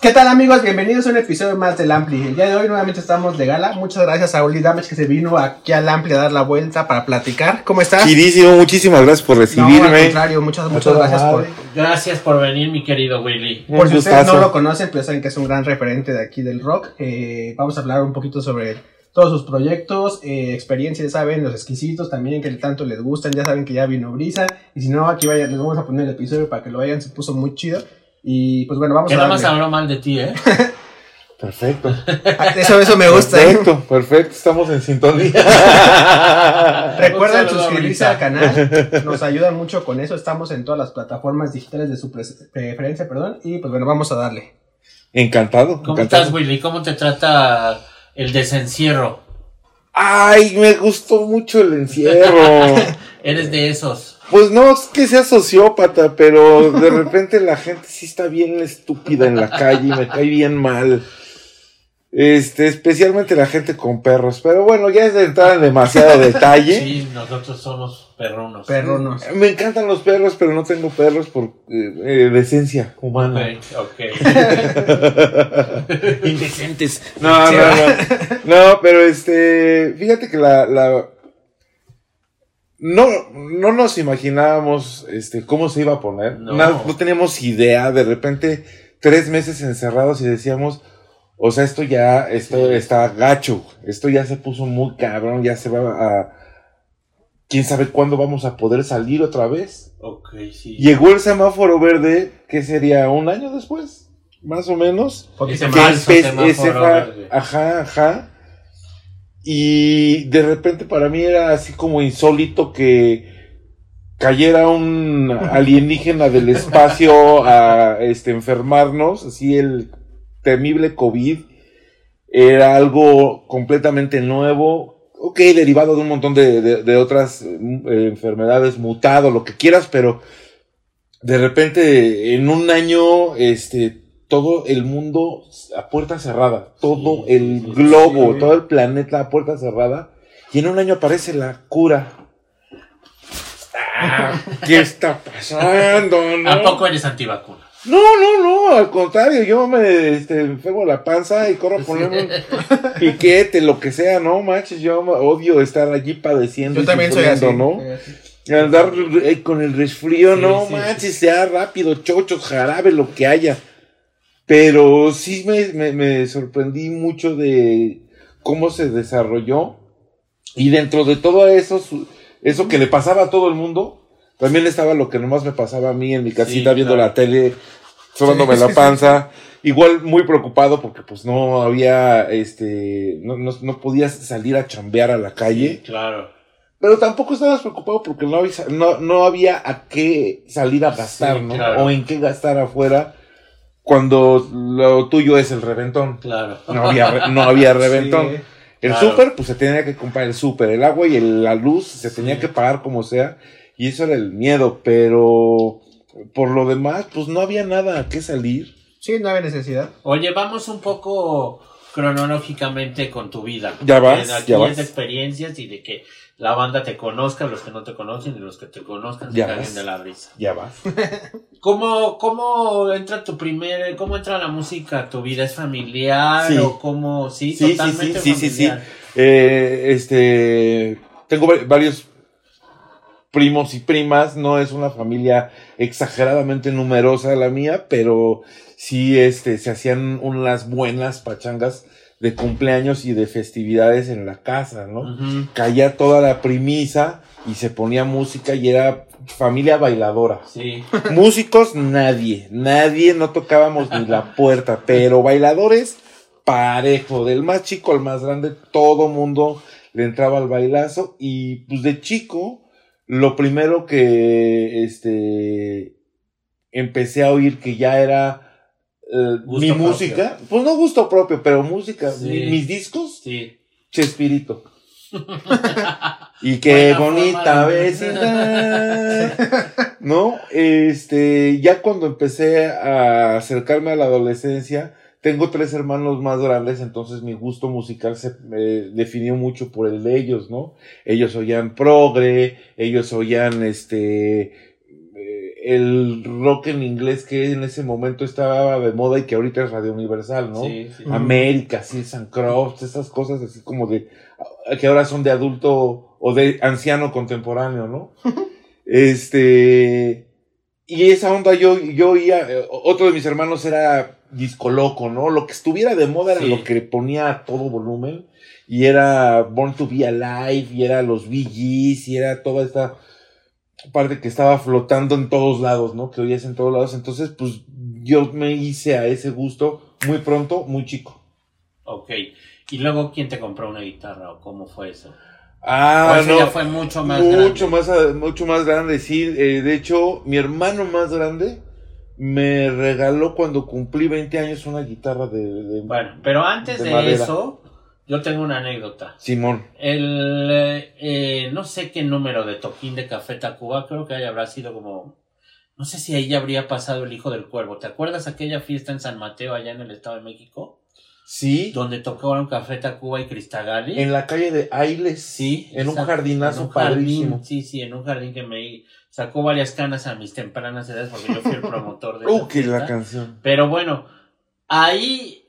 ¿Qué tal amigos? Bienvenidos a un episodio más del Ampli. El día de hoy nuevamente estamos de gala. Muchas gracias a Oli Damage que se vino aquí al Ampli a dar la vuelta para platicar. ¿Cómo estás? Chirísimo, muchísimas gracias por No, al recibirme. contrario, muchas, muchas gracias por... Gracias por venir, mi querido Willy. Por si ustedes no lo conocen, pero saben que es un gran referente de aquí del rock. Eh, vamos a hablar un poquito sobre todos sus proyectos, eh, experiencias, ya saben, los exquisitos también que tanto les gustan. Ya saben que ya vino Brisa. Y si no, aquí vayan, les vamos a poner el episodio para que lo vean. Se puso muy chido. Y pues bueno, vamos Que a nada más habló mal de ti, ¿eh? Perfecto. Ah, Eso, eso me gusta. ¿eh? Perfecto, perfecto, estamos en sintonía. Recuerden suscribirse al canal, nos ayudan mucho con eso, estamos en todas las plataformas digitales de su pre- preferencia, perdón, y pues bueno, vamos a darle. Encantado. ¿Cómo encantado. estás, Willy? ¿Cómo te trata el desencierro? Ay, me gustó mucho el encierro. Eres de esos. Pues no es que sea sociópata, pero de repente la gente sí está bien estúpida en la calle y me cae bien mal. Este, especialmente la gente con perros. Pero bueno, ya es de entrar en demasiado detalle. Sí, nosotros somos perrunos. Perronos. Me encantan los perros, pero no tengo perros por eh, eh, decencia humana. Ok, ok. Indecentes. No, no, no. No, pero este, fíjate que la, la no, no nos imaginábamos este cómo se iba a poner. No. No. no teníamos idea. De repente, tres meses encerrados y decíamos, o sea, esto ya, esto Sí. está gacho. Esto ya se puso muy cabrón, ya se va a. Quién sabe cuándo vamos a poder salir otra vez. Ok, sí. Llegó el semáforo verde, que sería un año después, más o menos. Poquito Ese más. Que Falso empe- semáforo verde. ajá, ajá. Y de repente para mí era así como insólito que cayera un alienígena del espacio a este enfermarnos, así el temible COVID era algo completamente nuevo, ok, derivado de un montón de, de- de otras eh, enfermedades, mutado, lo que quieras, pero de repente en un año, este, todo el mundo a puerta cerrada, todo Sí, el sí, globo, sí. todo el planeta a puerta cerrada, y en un año aparece la cura. Ah, ¿Qué está pasando? no? ¿A poco eres antivacuna? No, no, no, al contrario, yo me este, enfermo la panza y corro a ponerme un piquete, lo que sea, no manches, yo odio estar allí padeciendo. Yo también soy así. ¿no? Sí, Andar eh, con el resfrío, no manches, sea rápido, chochos, jarabe, lo que haya. Pero sí me, me, me sorprendí mucho de cómo se desarrolló. Y dentro de todo eso, eso que le pasaba a todo el mundo, también estaba lo que nomás me pasaba a mí en mi casita Sí, viendo claro. la tele, sobándome Sí, la sí, panza. Igual muy preocupado porque pues no había, este, no, no, no podías salir a chambear a la calle. Claro. Pero tampoco estabas preocupado porque no había, no, no había a qué salir a gastar, ¿no? claro. O en qué gastar afuera cuando lo tuyo es el reventón. Claro. No había, re- no había reventón. Sí. El Claro. súper, pues se tenía que comprar el súper. El agua y el- la luz se tenía que pagar como sea. Y eso era el miedo. Pero por lo demás, pues no había nada a qué salir. Sí, no había necesidad. Oye, vamos un poco cronológicamente con tu vida. Ya vas, ya vas. experiencias y de que la banda te conozca, los que no te conocen y los que te conozcan se Ya caguen vas. de la risa. Ya vas. ¿Cómo, ¿Cómo entra tu primer, cómo entra la música a tu vida? ¿Es familiar Sí. o cómo? Sí, Sí, sí, totalmente sí, sí, sí, sí. familiar. Eh, este, tengo va- varios primos y primas, no es una familia exageradamente numerosa la mía, pero sí, este, se hacían unas buenas pachangas de cumpleaños y de festividades en la casa, ¿no? Caía toda la primisa y se ponía música y era familia bailadora. Sí. Músicos, nadie, nadie, no tocábamos ni la puerta, pero bailadores, parejo, del más chico al más grande, todo mundo le entraba al bailazo y pues de chico, lo primero que este empecé a oír que ya era eh, mi propio. música, pues no gusto propio, pero música, Sí. mi- mis discos, Sí. Chespirito. y qué Buena bonita vecindad. ¿No? Este, ya cuando empecé a acercarme a la adolescencia, tengo tres hermanos más grandes, entonces mi gusto musical se eh, definió mucho por el de ellos, ¿no? Ellos oían progre, ellos oían este, el rock en inglés que en ese momento estaba de moda y que ahorita es Radio Universal, ¿no? Sí, sí. América, sí, San Croft, esas cosas así como de, que ahora son de adulto o de anciano contemporáneo, ¿no? este, y esa onda yo, yo oía, otro de mis hermanos era disco loco, ¿no? Lo que estuviera de moda era lo que ponía a todo volumen, y era Born to Be Alive, y era los Gees, y era toda esta parte que estaba flotando en todos lados, ¿no? Que oías en todos lados, entonces, pues, yo me hice a ese gusto muy pronto, muy chico. Ok. ¿Y luego quién te compró una guitarra o cómo fue eso? Ah, o eso ya fue mucho más mucho grande. más mucho más grande sí Eh, de hecho mi hermano más grande me regaló cuando cumplí 20 años una guitarra de, de- Bueno, pero antes De de, eso, yo tengo una anécdota. Simón El, eh, eh, no sé qué número de toquín de Café Tacuba, creo que ahí habrá sido como, no sé si ahí ya habría pasado el Hijo del Cuervo. ¿Te acuerdas aquella fiesta en San Mateo, allá en el Estado de México? sí Donde tocaron Café Tacuba y Cristagali. en la calle de Ailes Sí. en un jardinazo en un jardín, padrísimo sí, sí, en un jardín que me sacó varias canas a mis tempranas edades porque yo fui el promotor de uh la fiesta. canción Pero bueno, ahí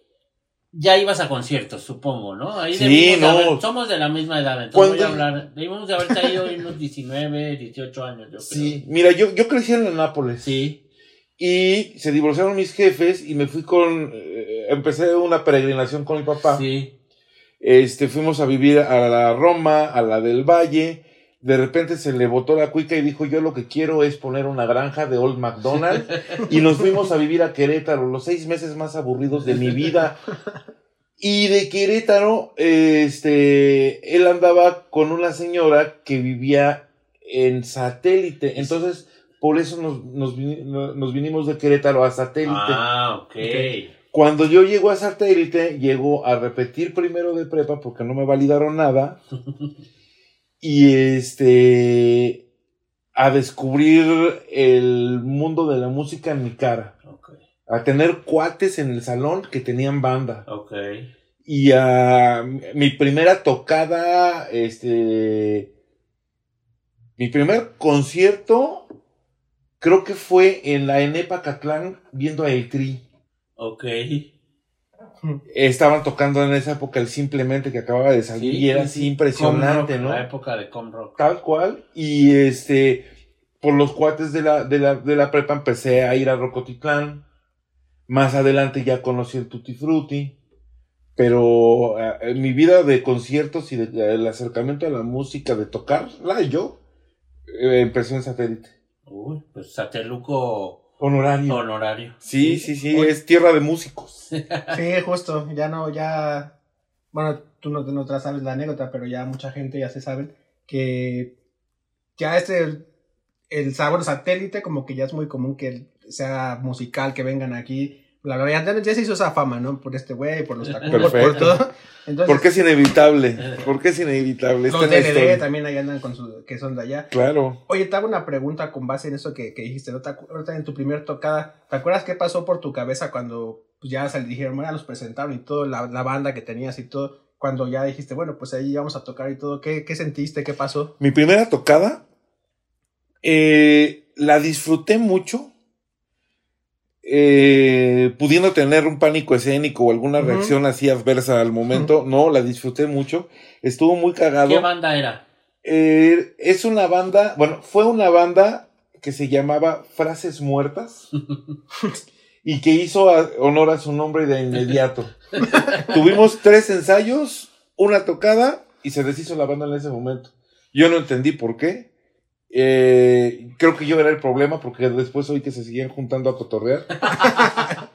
ya ibas a conciertos, supongo, ¿no? Ahí Sí, de no. haber- somos de la misma edad, entonces voy a hablar, debimos de haber caído unos 19, 18 años, yo creo. sí mira yo yo crecí en Nápoles Sí, y se divorciaron mis jefes y me fui con eh, empecé una peregrinación con mi papá sí. Este, fuimos a vivir a la Roma, a la del Valle. De repente se le botó la cuica y dijo, yo lo que quiero es poner una granja de Old McDonald. y nos fuimos a vivir a Querétaro, los seis meses más aburridos de mi vida. Y de Querétaro, este, él andaba con una señora que vivía en satélite. Entonces, por eso nos, nos, vini- nos vinimos de Querétaro a satélite. Ah, ok. Cuando yo llego a satélite, llego a repetir primero de prepa porque no me validaron nada. y este. a descubrir el mundo de la música en mi cara. A tener cuates en el salón que tenían banda. ok. Y a mi primera tocada, este. Mi primer concierto, creo que fue en la Enepa Catlán viendo a El Tri. Ok. Estaban tocando en esa época el simplemente que acababa de salir Sí, y era sí, así sí. impresionante, rock, ¿no? La época de Com Rock. Tal cual. Y este, por los cuates de la, de la, de la prepa empecé a ir a Rocotitlán. Más adelante ya conocí el Tutti Frutti. Pero eh, en mi vida de conciertos y de- el acercamiento a la música, de tocarla yo, eh, empezó en satélite. Uy, pues Sateluco Honorario. honorario. Sí, sí, sí, es tierra de músicos. Sí, justo, ya no, ya, bueno, tú no, no te la sabes la anécdota, pero ya mucha gente ya se sabe que ya este, el sabor satélite como que ya es muy común que sea musical, que vengan aquí, bla, bla, ya, se hizo esa fama, ¿no? Por este güey, por los tacubos, por todo. Entonces, Porque es inevitable. Porque es inevitable. los Está en la DLD historia. también ahí andan con su, que son de allá. Claro. Oye, te hago una pregunta con base en eso que, que dijiste, ¿no? ¿Te acu- ahorita en tu primer tocada, ¿te acuerdas qué pasó por tu cabeza cuando pues, ya se dijeron, bueno, los presentaron y todo, la, la banda que tenías y todo, cuando ya dijiste, bueno, pues ahí vamos a tocar y todo, ¿qué, qué sentiste? ¿Qué pasó? Mi primera tocada eh, la disfruté mucho. Eh, pudiendo tener un pánico escénico o alguna reacción así adversa al momento, no, la disfruté mucho. Estuvo muy cagado. ¿Qué banda era? Eh, es una banda, bueno, fue una banda que se llamaba Frases Muertas y que hizo a- honor a su nombre de inmediato. Tuvimos tres ensayos, una tocada y se deshizo la banda en ese momento. Yo no entendí por qué. Eh, creo que yo era el problema porque después oí que se seguían juntando a cotorrear.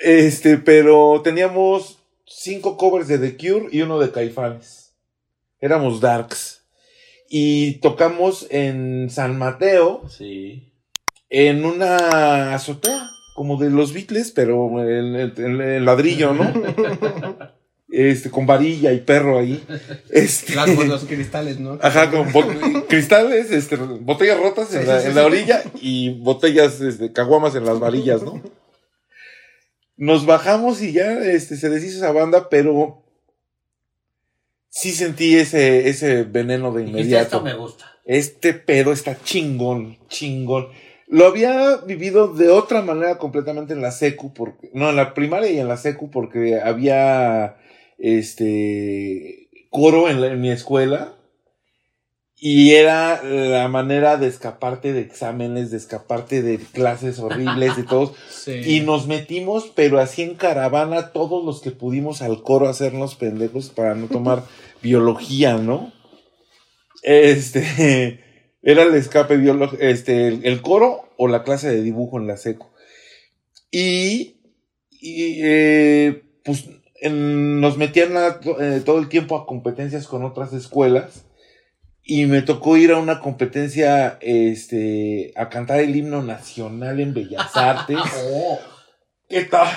este, pero teníamos cinco covers de The Cure y uno de Caifanes. Éramos darks. Y tocamos en San Mateo Sí. en una azotea, como de los Beatles, pero en, en- en ladrillo, ¿no? Este, con varilla y perro ahí. Este, Las- los cristales, ¿no? Ajá, con cristales, este, botellas rotas en, la, sí, sí, en la sí. orilla y botellas, este, caguamas en las varillas, ¿no? Nos bajamos y ya, este, se deshizo esa banda, pero sí sentí ese, ese veneno de Dijiste, esto inmediato. me gusta. Este pedo está chingón, chingón. Lo había vivido de otra manera completamente en la secu, porque, no, en la primaria y en la secu, porque había, este, coro en, la- en mi escuela. Y era la manera de escaparte de exámenes, de escaparte de clases horribles, de todos. Sí. Y nos metimos, pero así en caravana, todos los que pudimos al coro hacernos pendejos para no tomar biología, ¿no? Este, era el escape biológico, este, el, el coro o la clase de dibujo en la seco. Y, y eh, pues en- nos metían a- eh, todo el tiempo a competencias con otras escuelas. Y me tocó ir a una competencia, este, a cantar el himno nacional en Bellas Artes. Oh. ¿Qué tal?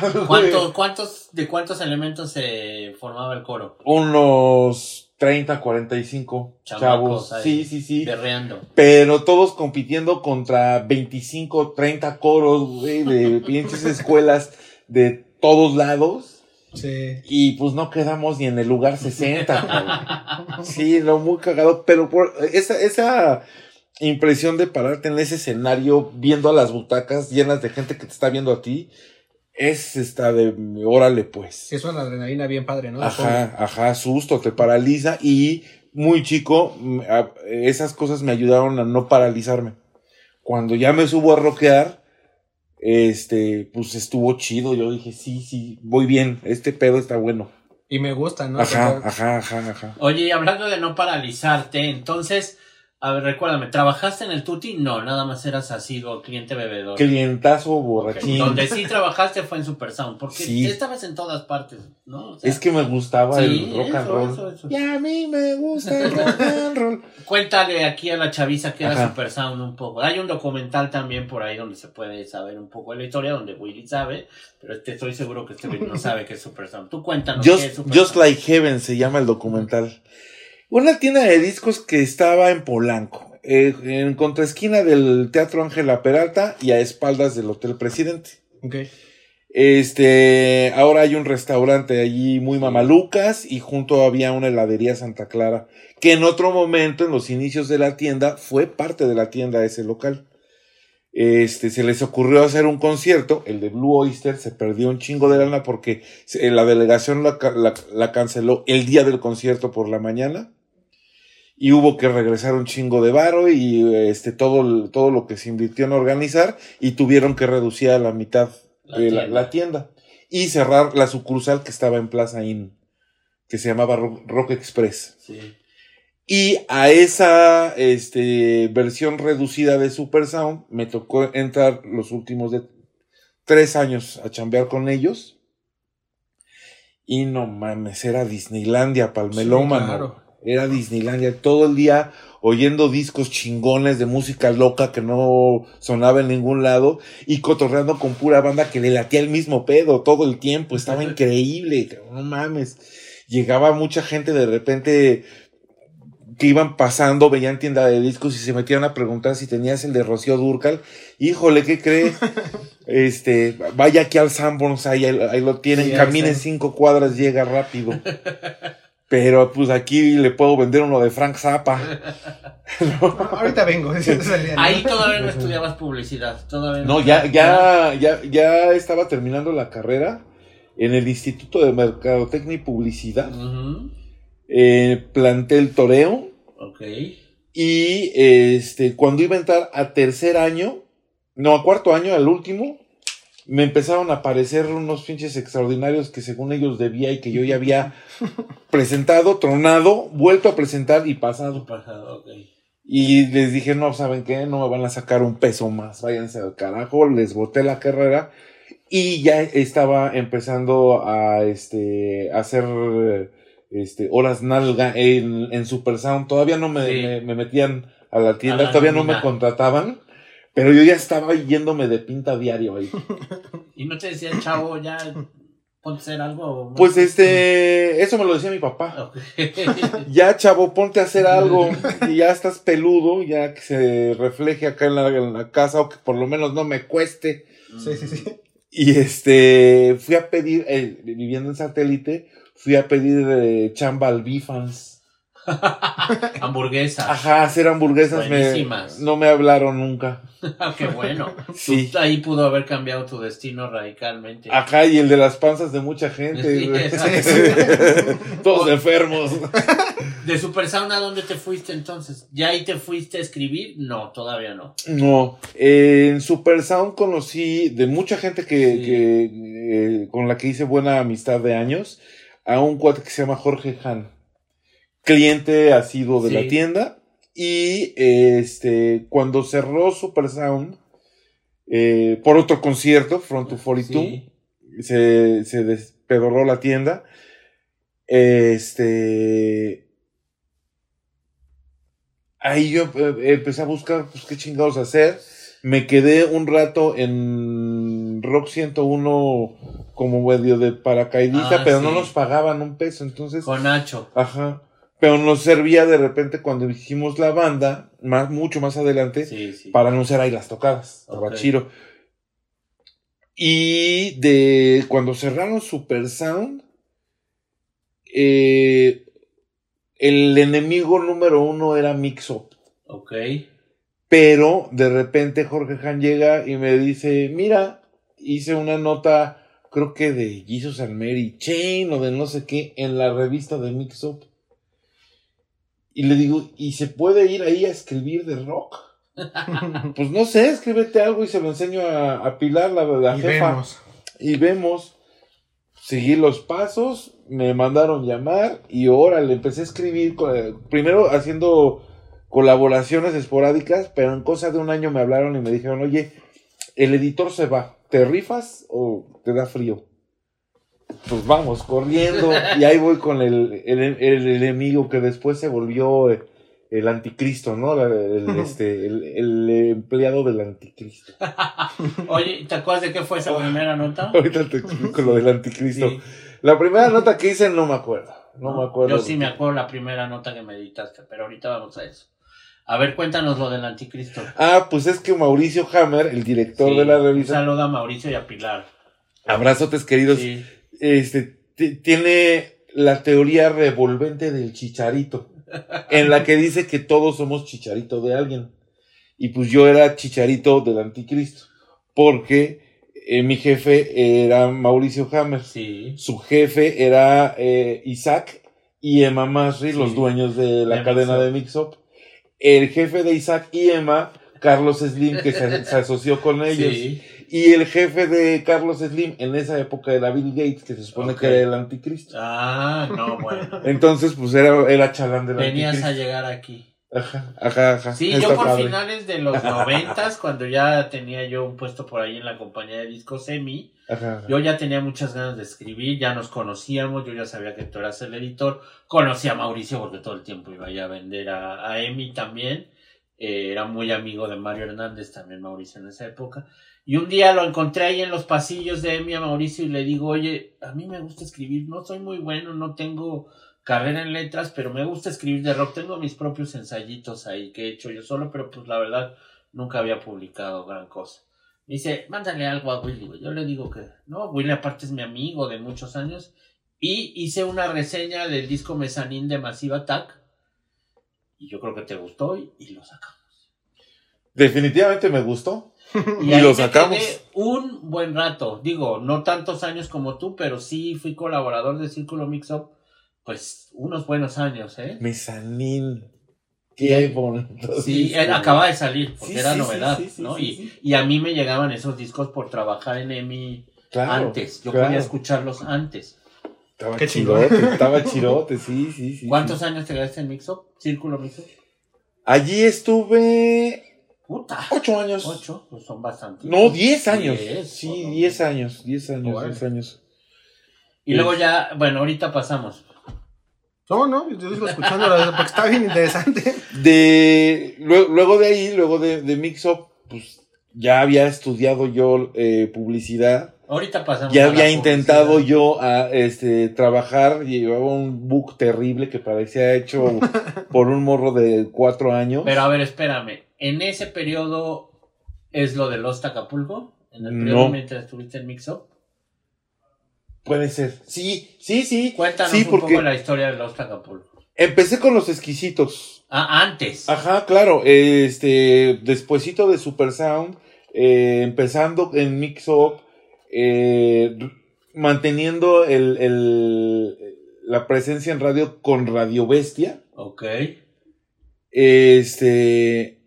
¿Cuántos, ¿De cuántos elementos se formaba el coro? Unos 30, 45 Chamacos chavos. Sí, sí, sí. Berreando. Pero todos compitiendo contra 25, 30 coros, güey, de pinches escuelas de todos lados. Sí. Y pues no quedamos ni en el lugar 60, cabrón. Sí, lo muy cagado, pero por esa, esa impresión de pararte en ese escenario viendo a las butacas llenas de gente que te está viendo a ti, es esta de órale pues. Es una adrenalina bien padre, ¿no? Ajá, ajá, susto, te paraliza y muy chico, mm, esas cosas me ayudaron a no paralizarme. Cuando ya me subo a rockear, este, pues estuvo chido, yo dije, sí, sí, voy bien, este pedo está bueno. Y me gusta, ¿no? Ajá, ajá, ajá, ajá. Oye, y hablando de no paralizarte, entonces, a ver, recuérdame, ¿trabajaste en el Tuti? No, nada más eras asiduo, cliente bebedor. Clientazo borrachín. Donde sí trabajaste fue en Super Sound, porque Sí. estabas en todas partes, ¿no? O sea, Es que me gustaba Sí, el rock and roll. eso, eso. Y a mí me gusta el rock and roll. Cuéntale aquí a la chaviza que era. Super Sound un poco. Hay un documental también por ahí donde se puede saber un poco de la historia, donde Willy sabe, pero este, estoy seguro que este no sabe qué es Super Sound. Tú cuéntanos qué es Just, Super Just Sound. Like Heaven se llama el documental. Una tienda de discos que estaba en Polanco, eh, en contraesquina del Teatro Ángela Peralta y a espaldas del Hotel Presidente. Este, ahora hay un restaurante allí muy mamalucas y junto había una heladería Santa Clara, que en otro momento, en los inicios de la tienda, fue parte de la tienda ese local. Este, se les ocurrió hacer un concierto, el de Blue Oyster, se perdió un chingo de lana porque se- la delegación la, ca- la- la canceló el día del concierto por la mañana y hubo que regresar un chingo de varo y este, todo, todo lo que se invirtió en organizar y tuvieron que reducir a la mitad La la, tienda. la tienda y cerrar la sucursal que estaba en Plaza Inn, que se llamaba Rock, Rock Express. Sí. Y a esa este, versión reducida de Super Sound me tocó entrar los últimos de tres años a chambear con ellos. Y no mames, era Disneylandia, palmelómano. Sí, claro. Era Disneylandia todo el día oyendo discos chingones de música loca que no sonaba en ningún lado y cotorreando con pura banda que le latía el mismo pedo todo el tiempo. Estaba increíble, no mames. Llegaba mucha gente de repente que iban pasando, veían tienda de discos y se metían a preguntar si tenías el de Rocío Durcal. Híjole, ¿qué crees? este, vaya aquí al Sanborns, ahí, ahí lo tienen, Sí, ahí camine está. cinco cuadras, llega rápido. Pero pues aquí le puedo vender uno de Frank Zappa. Ahorita vengo. el ¿no? Ahí todavía no estudiabas publicidad, todavía No, ya, ya, ya, ya estaba terminando la carrera en el Instituto de Mercadotecnia y Publicidad, Ujú, eh, plantel Toreo. Ok. Y este, cuando iba a entrar a tercer año, no, a cuarto año, al último, me empezaron a aparecer unos pinches extraordinarios que según ellos debía y que yo ya había presentado, tronado, vuelto a presentar y pasado. Pasado, ok. Y les dije, no, ¿saben qué? No me van a sacar un peso más, váyanse al carajo, les boté la carrera y ya estaba empezando a, este, a hacer, este, horas nalga en, en Super Sound. Todavía no me, Sí. me, me metían a la tienda, A la todavía no me contrataban, pero yo ya estaba yéndome de pinta diario ahí. ¿Y no te decían, chavo, ya ponte a hacer algo? ¿no? Pues este, eso me lo decía mi papá. Ya, chavo, ponte a hacer algo. Y ya estás peludo, ya que se refleje acá en la, en la casa o que por lo menos no me cueste. Sí, sí, sí. Y este, fui a pedir, eh, viviendo en satélite, fui a pedir eh, chamba al Bifans. Hamburguesas. Ajá, hacer hamburguesas me, no me hablaron nunca. Ah, Qué bueno. Sí. Tú- ahí pudo haber cambiado tu destino radicalmente. Ajá, y el de las panzas de mucha gente. Sí. Todos enfermos. ¿De Super Sauna dónde te fuiste entonces? ¿Ya ahí te fuiste a escribir? No, todavía no. No, eh, en Super Sound conocí de mucha gente que, Sí. que, eh, con la que hice buena amistad de años a un cuate que se llama Jorge Han, cliente asiduo de Sí. la tienda y este cuando cerró Super Sound eh, por otro concierto Front to 42 Sí. se, se despedorró la tienda. Este. Ahí yo eh, empecé a buscar, pues, qué chingados hacer. Me quedé un rato en Rock 101 como medio de paracaidista, Ah, pero sí. no nos pagaban un peso, entonces. Con Nacho. Ajá. Pero nos servía de repente cuando hicimos la banda, más, mucho más adelante, Sí, sí. para anunciar ahí las tocadas. Estaba Ok. chido. Y de cuando cerraron Super Sound, eh, el enemigo número uno era Mix Up. Ok. Pero de repente Jorge Han llega y me dice, mira, hice una nota, creo que de Jesus and Mary Chain o de no sé qué, en la revista de Mix Up. Y le digo, ¿y se puede ir ahí a escribir de rock? Pues no sé, escríbete algo y se lo enseño a, a Pilar, la, la y jefa. vemos. Y vemos. Seguí los pasos, me mandaron llamar y órale, empecé a escribir, primero haciendo colaboraciones esporádicas, pero en cosa de un año me hablaron y me dijeron, oye, el editor se va, ¿te rifas o te da frío? Pues vamos, corriendo, y ahí voy con el, el, el enemigo que después se volvió eh, el anticristo, ¿no? El, este, el, el empleado del anticristo. Oye, ¿te acuerdas de qué fue esa primera nota? Ahorita te explico lo del anticristo. Sí. La primera nota que hice no me acuerdo. No, me acuerdo. Yo sí me acuerdo la primera nota que me editaste, pero ahorita vamos a eso. A ver, cuéntanos lo del anticristo. Ah, pues es que Mauricio Hammer, el director Sí, de la Un revista, saludo a Mauricio y a Pilar. abrazotes queridos, Sí. Este, ti- tiene la teoría revolvente del chicharito, en la que dice que todos somos chicharito de alguien. Y pues yo era chicharito del anticristo, porque eh, mi jefe era Mauricio Hammer. Sí. Su jefe era eh, Isaac y Emma Masri, Sí. los dueños de la De cadena Mix de Mix Up. El jefe de Isaac y Emma, Carlos Slim, que se, se asoció con ellos. Sí. Y el jefe de Carlos Slim en esa época era Bill Gates, que se supone que era el anticristo. Ah, no, bueno. Entonces, pues era, era chalán del Venías a anticristo. llegar aquí. Ajá, ajá, ajá. Sí, Está yo por padre. finales de los noventas, cuando ya tenía yo un puesto por ahí en la compañía de discos Semi, Ajá, ajá. yo ya tenía muchas ganas de escribir, ya nos conocíamos, yo ya sabía que tú eras el editor, conocí a Mauricio porque todo el tiempo iba ya a vender a, a Emi también, eh, era muy amigo de Mario Hernández también Mauricio en esa época, y un día lo encontré ahí en los pasillos de Emi a Mauricio y le digo, oye, a mí me gusta escribir, no soy muy bueno, no tengo carrera en letras, pero me gusta escribir de rock. Tengo mis propios ensayitos ahí que he hecho yo solo, pero pues la verdad nunca había publicado gran cosa. Me dice, mándale algo a Willy. Yo le digo que no, Willy aparte es mi amigo de muchos años. Y hice una reseña del disco Mezanín de Massive Attack. Y yo creo que te gustó y lo sacamos. Definitivamente me gustó. Y ahí lo sacamos. un buen rato. Digo, no tantos años como tú, pero sí fui colaborador de Círculo Mix Up. Pues unos buenos años, ¿eh? Mezanín. Qué bonito. Sí, él acaba de salir, porque Sí, era sí, novedad, sí, sí, ¿no? sí, y, sí. y a mí me llegaban esos discos por trabajar en EMI Claro, antes. Yo claro. podía escucharlos antes. Estaba Qué chirote, estaba chirote, sí, sí, sí. ¿Cuántos sí. años te quedaste en Mixup? ¿Círculo Mixup? Allí estuve Puta. ocho años. Ocho, pues son bastantes. No, diez años. Diez, sí, ¿no? diez años, diez años, diez años. Y luego ya, bueno, ahorita pasamos. No, no, yo sigo escuchando porque está bien interesante. De, luego, luego de ahí, luego de, de Mix Up, pues ya había estudiado yo eh, publicidad. Ahorita pasamos. Ya a la había intentado yo a, este, trabajar, llevaba un book terrible que parecía hecho por un morro de cuatro años. Pero a ver, espérame. ¿En ese periodo es lo de Lost Acapulco? ¿En el No. periodo mientras estuviste en Mixup? Puede ser. Sí, sí, sí. Cuéntanos sí, un poco la historia de Lost Acapulco. Empecé con los exquisitos. Ah, antes. Ajá, claro. Este, despuesito de Super Sound, eh, empezando en Mix Up, eh, manteniendo el, el- la presencia en radio con Radio Bestia. Ok. Este.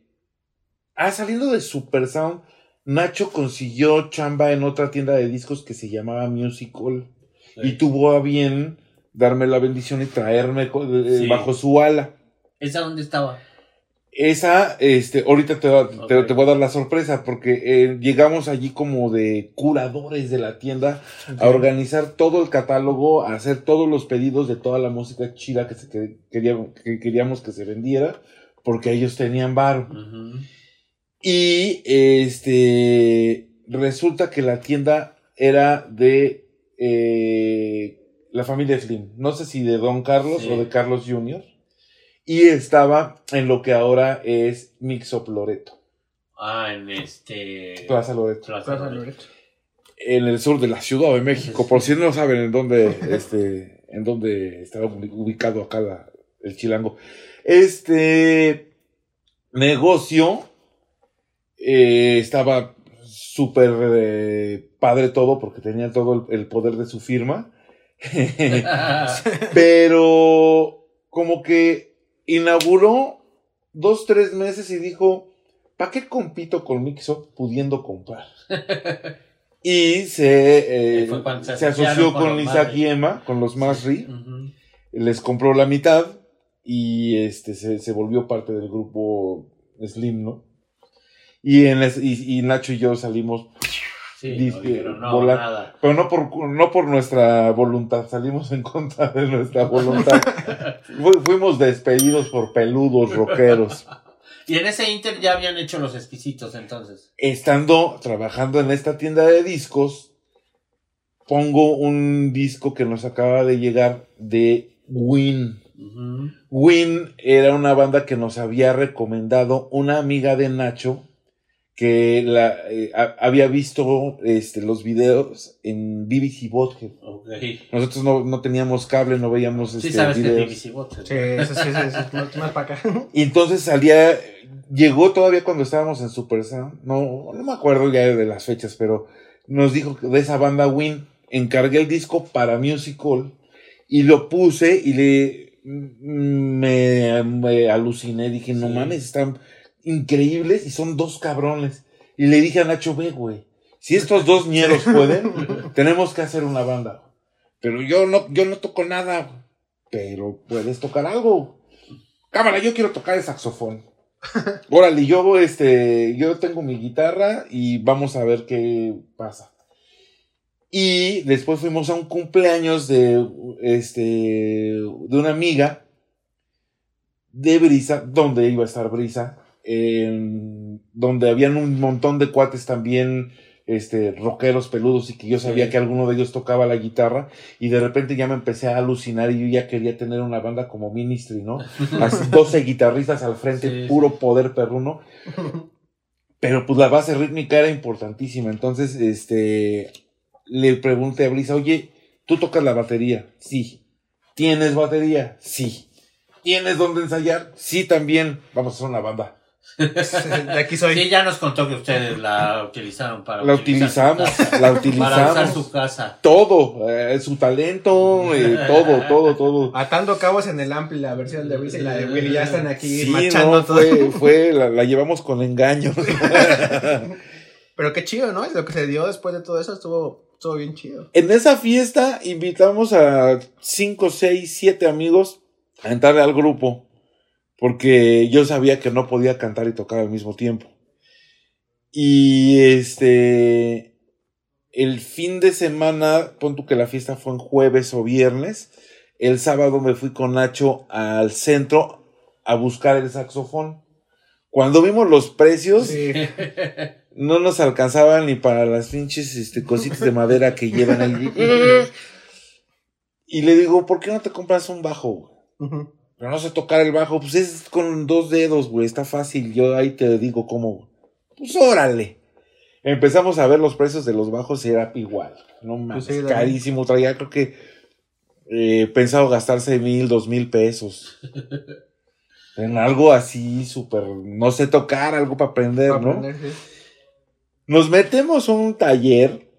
Ah, saliendo de Super Sound, Nacho consiguió chamba en otra tienda de discos que se llamaba Musical. Y tuvo a bien darme la bendición y traerme eh, Sí. bajo su ala. ¿Esa dónde estaba? Esa, este, ahorita te, va- te- te voy a dar la sorpresa porque eh, llegamos allí como de curadores de la tienda a organizar todo el catálogo, a hacer todos los pedidos de toda la música chida que, se, que, queríamos, que queríamos que se vendiera porque ellos tenían bar. Ujú. Y este resulta que la tienda era de eh, la familia Slim. No sé si de Don Carlos Sí. o de Carlos Jr. Y estaba en lo que ahora es Mixop Loreto, Ah, en este. Plaza Loreto, Plaza Plaza Loreto. Loreto. en el sur de la Ciudad de México. Por si no saben en dónde, este, en dónde estaba ubicado acá la- el chilango. Este negocio eh, estaba súper eh, padre todo porque tenía todo el, el poder de su firma. Pero como que inauguró dos, tres meses y dijo, ¿para qué compito con Mixup pudiendo comprar? Y se, eh, se asoció con Isaac y Emma, con los Masri, Ujú. les compró la mitad y este se, se volvió parte del grupo Slim, ¿no? Y, en es- y, y Nacho y yo salimos, Sí, Dice, no dijeron, no, volar. nada. pero no por, no por nuestra voluntad, salimos en contra de nuestra voluntad. Fu- Fuimos despedidos por peludos rockeros. Y en ese Inter ya habían hecho los exquisitos entonces. Estando trabajando en esta tienda de discos, pongo un disco que nos acaba de llegar de Win. Win era una banda que nos había recomendado una amiga de Nacho que la, eh, ha- había visto este, los videos en BBC Bothead. Ok. Nosotros no, no teníamos cable, no veíamos Sí este, sabes que es videos. BBC Bot. Sí, eso sí, eso es más, para acá. Y entonces salía, llegó todavía cuando estábamos en Super Sound, no, no me acuerdo ya de las fechas, pero nos dijo que de esa banda Win, encargué el disco para Musical y lo puse y le me, me aluciné, dije, no mames, están increíbles y son dos cabrones. Y le dije a Nacho, ve, güey, si estos dos ñeros pueden, tenemos que hacer una banda. Pero yo no, yo no toco nada, pero puedes tocar algo. Cámara, yo quiero tocar el saxofón. Órale, yo, este, yo tengo mi guitarra y vamos a ver qué pasa. Y después fuimos a un cumpleaños de, este, de una amiga de Brisa, donde iba a estar Brisa, donde habían un montón de cuates también, este, rockeros peludos y que yo sabía Sí. que alguno de ellos tocaba la guitarra y de repente ya me empecé a alucinar y yo ya quería tener una banda como Ministry, ¿no? Así 12 guitarristas al frente, Sí, puro poder perruno. Pero pues la base rítmica era importantísima. Entonces, este, le pregunté a Brisa, oye, ¿tú tocas la batería? Sí. ¿Tienes batería? Sí. ¿Tienes dónde ensayar? Sí, también. Vamos a hacer una banda. De aquí soy. Sí, ya nos contó que ustedes la utilizaron para La utilizamos, casa. la Para usar utilizamos. su casa. Todo, eh, su talento, eh, todo, todo, todo. Atando cabos en el ampli, la versión de Wiz y la de Willy ya están aquí Sí, machando no, todo. fue, la, la llevamos con engaños. Pero qué chido, ¿no? Lo que se dio después de todo eso estuvo, estuvo bien chido. En esa fiesta invitamos a 5, 6, 7 amigos a entrarle al grupo. Porque yo sabía que no podía cantar y tocar al mismo tiempo. Y este. El fin de semana, pon tú que la fiesta fue en jueves o viernes. El sábado me fui con Nacho al centro a buscar el saxofón. Cuando vimos los precios, Sí. no nos alcanzaban ni para las pinches este, cositas de madera que llevan ahí. Y le digo, ¿por qué no te compras un bajo? Pero no sé tocar el bajo. Pues es con dos dedos, güey. Está fácil. Yo ahí te digo cómo. Pues órale. Empezamos a ver los precios de los bajos y era igual. No mames, sí, la- carísimo. Traía creo que eh, pensado gastarse mil, dos mil pesos. en algo así súper, no sé tocar, algo para aprender, Para ¿no? aprender, sí. Nos metemos a un taller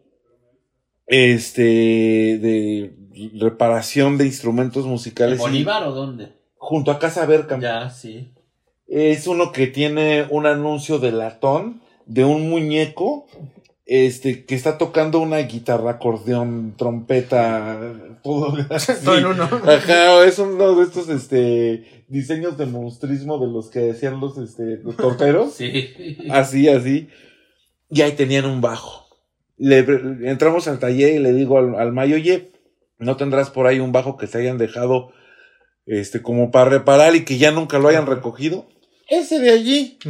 este de reparación de instrumentos ¿En musicales y- Bolívar o dónde? Junto a Casa Berkham. Ya, sí. Es uno que tiene un anuncio de latón de un muñeco este que está tocando una guitarra, acordeón, trompeta, todo así. Todo en uno. Ajá, es uno de estos este diseños de monstrismo de los que decían los este los torteros. Sí. Así, así. Y ahí tenían un bajo. Le, entramos al taller y le digo al, al Mayo, oye, ¿no tendrás por ahí un bajo que se hayan dejado este como para reparar y que ya nunca lo hayan recogido? Ese de allí.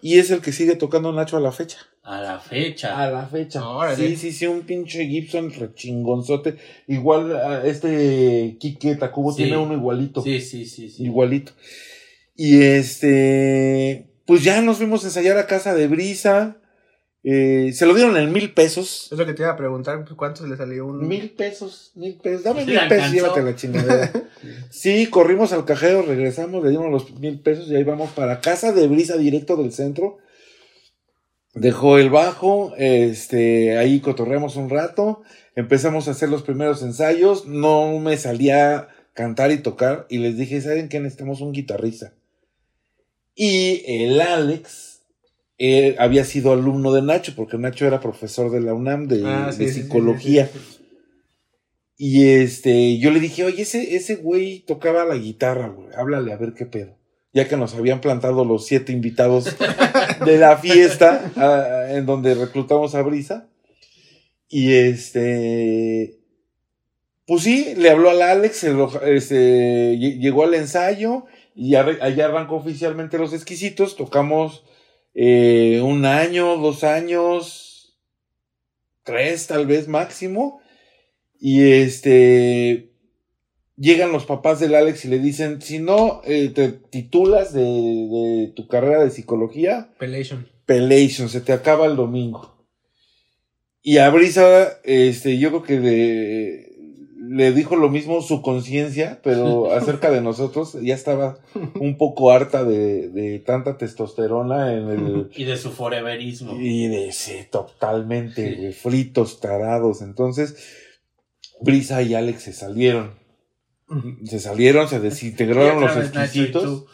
Y es el que sigue tocando Nacho a la fecha. A la fecha. A la fecha. Órale. Sí, sí, sí, un pinche Gibson rechingonzote. Igual a este Kike Takubo Sí. tiene uno igualito. Sí, sí, sí, sí. Igualito. Y este, pues ya nos fuimos a ensayar a casa de Brisa. Eh, se lo dieron en mil pesos. Es lo que te iba a preguntar, pues, ¿cuánto se le salió un...? Mil pesos, mil pesos. Dame Sí, mil pesos, llévate la chingadera. sí, corrimos al cajero, regresamos, le dimos los mil pesos y ahí vamos para casa de Brisa, directo del centro. Dejó el bajo, este, ahí cotorreamos un rato, empezamos a hacer los primeros ensayos, no me salía cantar y tocar y les dije, ¿saben qué? Necesitamos un guitarrista. Y el Alex había sido alumno de Nacho, porque Nacho era profesor de la UNAM de, Ah, sí, de psicología. sí, sí, sí. Y este, yo le dije, oye, ese, ese güey tocaba la guitarra, güey, háblale a ver qué pedo. Ya que nos habían plantado los siete invitados de la fiesta en donde reclutamos a Brisa. Y este, pues sí, le habló al Alex, este, lle- llegó al ensayo y allá arrancó oficialmente los exquisitos. Tocamos eh, un año, dos años, tres tal vez máximo. Y este, llegan los papás del Alex y le dicen, si no eh, te titulas de, de tu carrera de psicología, Pelation. Pelation, se te acaba el domingo. Y a Brisa, este, yo creo que de- le dijo lo mismo su conciencia, pero acerca de nosotros, ya estaba un poco harta de, de tanta testosterona en el, Y de su foreverismo. y de sí, totalmente, fritos, tarados. Entonces, Brisa y Alex se salieron. Se salieron, se desintegraron los exquisitos.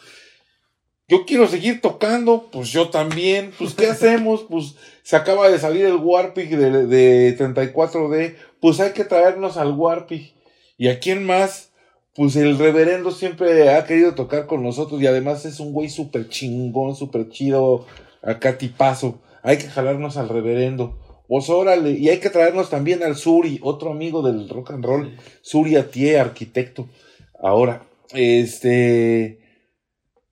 Yo quiero seguir tocando, pues yo también. Pues, ¿qué hacemos? Pues se acaba de salir el Warpig de, de 34D. Pues hay que traernos al Warpig. ¿Y a quién más? Pues el reverendo siempre ha querido tocar con nosotros y además es un güey súper chingón, súper chido, acá tipazo. Hay que jalarnos al reverendo. Pues órale, y hay que traernos también al Suri, otro amigo del rock and roll. Suri Atié, arquitecto. Ahora, este,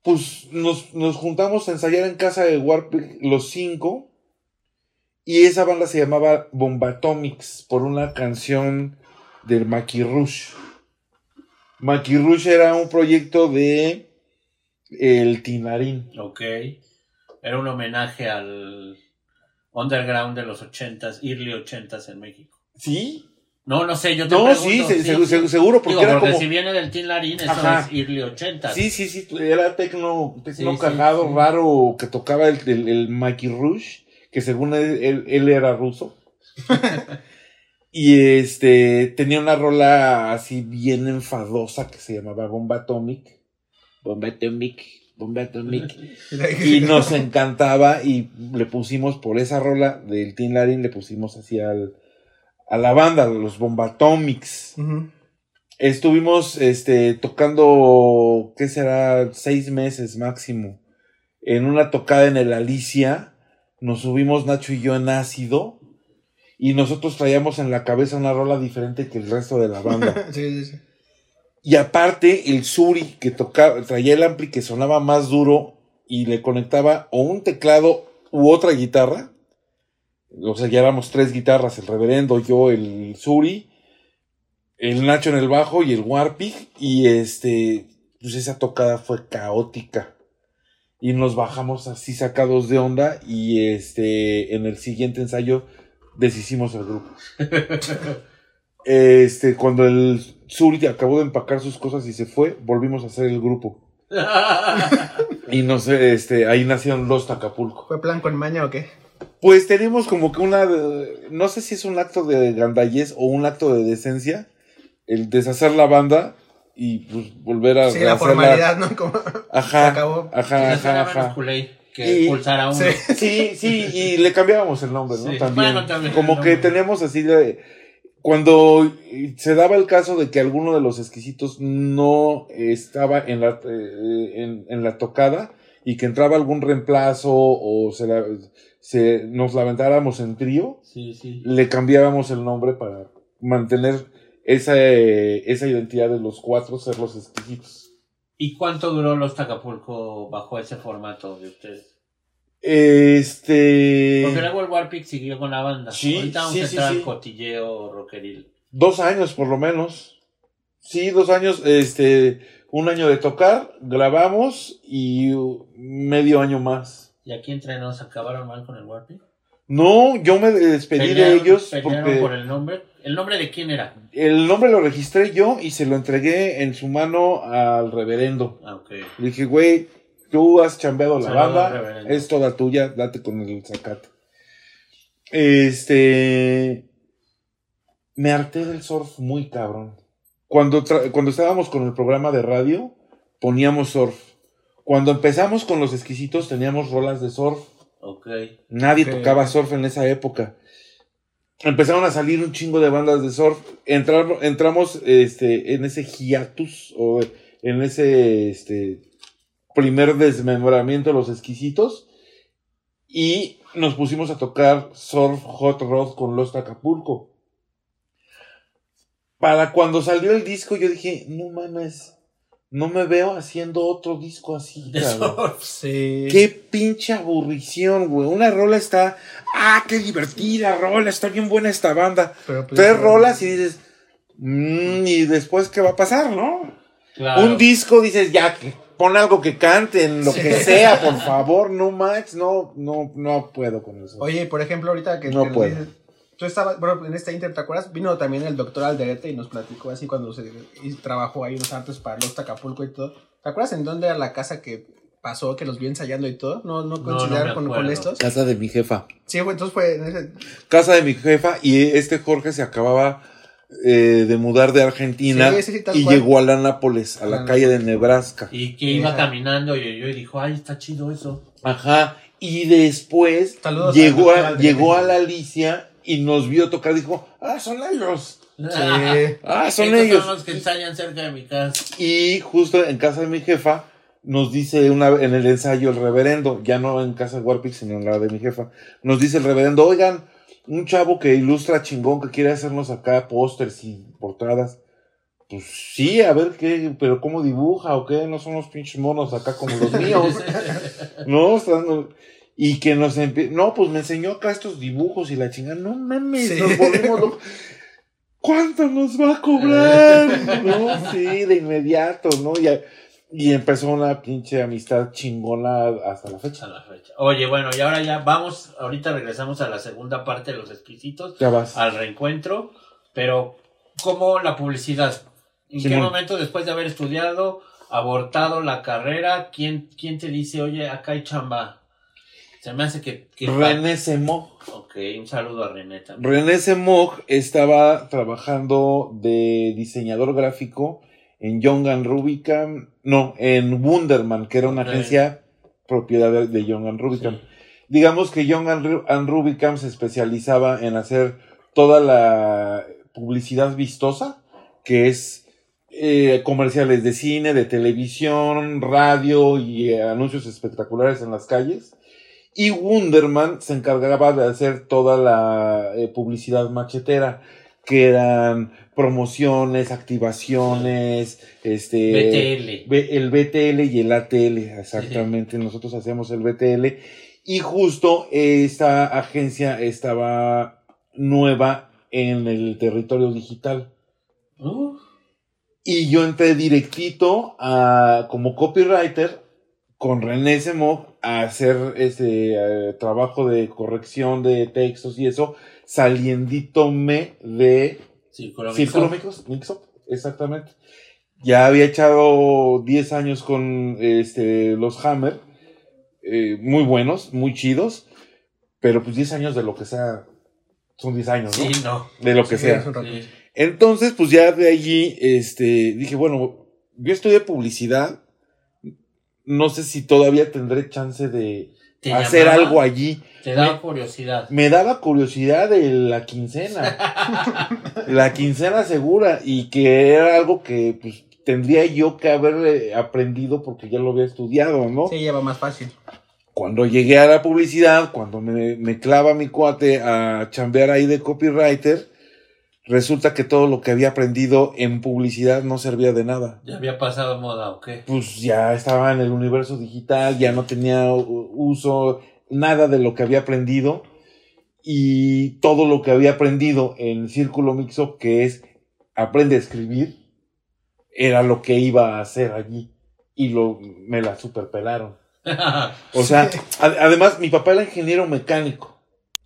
pues nos, nos juntamos a ensayar en casa de Warpig los cinco. Y esa banda se llamaba Bombatomics por una canción del Maki Rush. Maki Rush era un proyecto de el Tinarín. Ok. Era un homenaje al underground de los ochentas, early ochentas en México. ¿Sí? No, no sé, yo te No, pregunto. sí, se- se- seguro, porque Digo, era porque como... si viene del Tin Larín, eso Ajá. es early ochentas. Sí, sí, sí, era tecno, tecno Sí, sí, cagado, sí. raro, que tocaba el, el, el Mikey Rush, que según él, él, él era ruso. y este, tenía una rola así bien enfadosa que se llamaba Bomba Atomic. Bomba Atomic, Bomba Atomic. y nos encantaba y le pusimos por esa rola del Tin Larin, le pusimos así al, a la banda, los Bombatomics. Ujú. Estuvimos este, tocando, ¿qué será? Seis meses máximo. En una tocada en el Alicia, nos subimos Nacho y yo en ácido. Y nosotros traíamos en la cabeza una rola diferente que el resto de la banda. Sí, sí, sí. y aparte, el Suri que tocaba, traía el ampli que sonaba más duro y le conectaba o un teclado u otra guitarra. O sea, ya éramos tres guitarras, el reverendo, yo, el Suri, el Nacho en el bajo y el Warpig. Y este, pues esa tocada fue caótica. Y nos bajamos así sacados de onda y este, en el siguiente ensayo deshicimos el grupo. Este, cuando el Suri acabó de empacar sus cosas y se fue, volvimos a hacer el grupo. Y no sé, este, ahí nacieron los Acapulco. ¿Fue plan con maña o qué? Pues tenemos como que una, no sé si es un acto de gandallez o un acto de decencia, el deshacer la banda y pues volver a Sí, la formalidad, ¿no? Como Ajá, se acabó. ajá, que Y- expulsar a uno. Sí. Sí, sí, y le cambiábamos el nombre, ¿no? Sí. También. Bueno, también Como que teníamos así de... Cuando se daba el caso de que alguno de los exquisitos no estaba en la, eh, en, en la tocada y que entraba algún reemplazo o se, la- se nos lamentáramos en trío, Sí, sí. le cambiábamos el nombre para mantener esa, esa identidad de los cuatro, ser los exquisitos. ¿Y cuánto duró los Tacapulco bajo ese formato de ustedes? Este... Porque luego el Warpic siguió con la banda. Sí, Ahorita vamos sí, a sí, entrar sí. al cotilleo rockeril. Dos años por lo menos. Sí, dos años, este, un año de tocar, grabamos y medio año más. ¿Y aquí entre nos acabaron mal con el Warpic? No, yo me despedí de ellos pelearon porque por el nombre. ¿El nombre de quién era? el nombre lo registré yo y se lo entregué en su mano al reverendo. Ah, ok. Le dije, güey, tú has chambeado la banda, reverendo. es toda tuya, date con el zacate. Este. Me harté del surf muy cabrón. Cuando, cuando estábamos con el programa de radio, poníamos surf. Cuando empezamos con los exquisitos, teníamos rolas de surf. Ok. Nadie tocaba surf en esa época. Empezaron a salir un chingo de bandas de surf. Entrar- entramos este, en ese hiatus o en ese este, primer desmembramiento de los exquisitos. Y nos pusimos a tocar surf hot rod con los Acapulco. Para cuando salió el disco, yo dije, no mames, no me veo haciendo otro disco así. Cabrón". Sí. Qué pinche aburrición, güey. Una rola está. Ah, qué divertida rola. Está bien buena esta banda. Pero, pues, Tres rolas y dices. "Mm, y después, ¿qué va a pasar, no? Claro. Un disco dices, ya, que pon algo que canten, lo Sí. que sea, por favor, no Max. No, no, no puedo con eso. Oye, por ejemplo, ahorita que No puedo. dices- tú estabas, bueno, en esta Inter, ¿te acuerdas? Vino también el doctor Alderete y nos platicó así cuando se y trabajó ahí unos antes para los Acapulco y todo. ¿Te acuerdas en dónde era la casa que pasó, que los vio ensayando y todo? ¿No, no me con, estos? Casa de mi jefa. Sí, entonces fue en ese... Casa de mi jefa y este Jorge se acababa eh, de mudar de Argentina Sí, sí, y cual. llegó a la Nápoles, a la la calle de Nebraska. Y que iba Ajá. caminando y yo y dijo, ay, está chido eso. Ajá. Y después Saludos llegó a, llegó a la Alicia y nos vio tocar. Dijo, ah, son ellos. Sí. Ah, son Estos ellos. son los que ensayan cerca de mi casa. Y justo en casa de mi jefa nos dice una en el ensayo el reverendo, ya no en casa de Warpic, sino en la de mi jefa, nos dice el reverendo, oigan, un chavo que ilustra chingón que quiere hacernos acá pósters y portadas. Pues sí, a ver qué, pero cómo dibuja o qué, no son los pinches monos acá como los míos. No, están- y que nos empie- no, pues me enseñó acá estos dibujos y la chingada, no mames, Sí. nos volvimos locos. ¿Cuánto nos va a cobrar? No, sí, de inmediato, ¿no? Y, y empezó una pinche amistad chingona hasta la fecha. A la fecha. Oye, bueno, y ahora ya vamos, ahorita regresamos a la segunda parte de los exquisitos, Ya vas. al reencuentro, pero ¿cómo la publicidad? ¿En qué momento después de haber estudiado, abortado la carrera, quién, quién te dice, oye, acá hay chamba? Se me hace que... que René Semog. Ok, un saludo a René también. René Semog estaba trabajando de diseñador gráfico en Young and Rubicam, no, en Wunderman, que era una agencia propiedad de, de Young and Rubicam. Sí. Digamos que Young Rubicam se especializaba en hacer toda la publicidad vistosa, que es eh, comerciales de cine, de televisión, radio y eh, anuncios espectaculares en las calles. Y Wunderman se encargaba de hacer toda la eh, publicidad machetera, que eran promociones, activaciones, este... BTL. El BTL y el ATL, exactamente. Nosotros hacíamos el BTL. Y justo esta agencia estaba nueva en el territorio digital. Uh, Y yo entré directito a, como copywriter con René Semog a hacer ese eh, trabajo de corrección de textos y eso, saliendito me de Círculo Círculo. Mixos, Mixup, exactamente. Ya había echado 10 años con este, los Hammer, eh, muy buenos, muy chidos, pero pues 10 años de lo que sea, son 10 años, ¿no? Sí, no. De lo que Sí, sea. Sí. Entonces, pues ya de allí, este, dije, bueno, yo estudié publicidad, no sé si todavía tendré chance de ¿Te hacer llamaba? algo allí. Te da curiosidad. Me daba curiosidad de la quincena, la quincena segura, y que era algo que pues tendría yo que haber aprendido porque ya lo había estudiado, ¿no? Sí, ya va más fácil. Cuando llegué a la publicidad, cuando me, me clava mi cuate a chambear ahí de copywriter, resulta que todo lo que había aprendido en publicidad no servía de nada. ¿Ya había pasado moda o qué? Pues ya estaba en el universo digital, ya no tenía uso, nada de lo que había aprendido. Y todo lo que había aprendido en Círculo Mixo, que es aprende a escribir, era lo que iba a hacer allí. Y lo, me la superpelaron. O sea, además mi papá era ingeniero mecánico.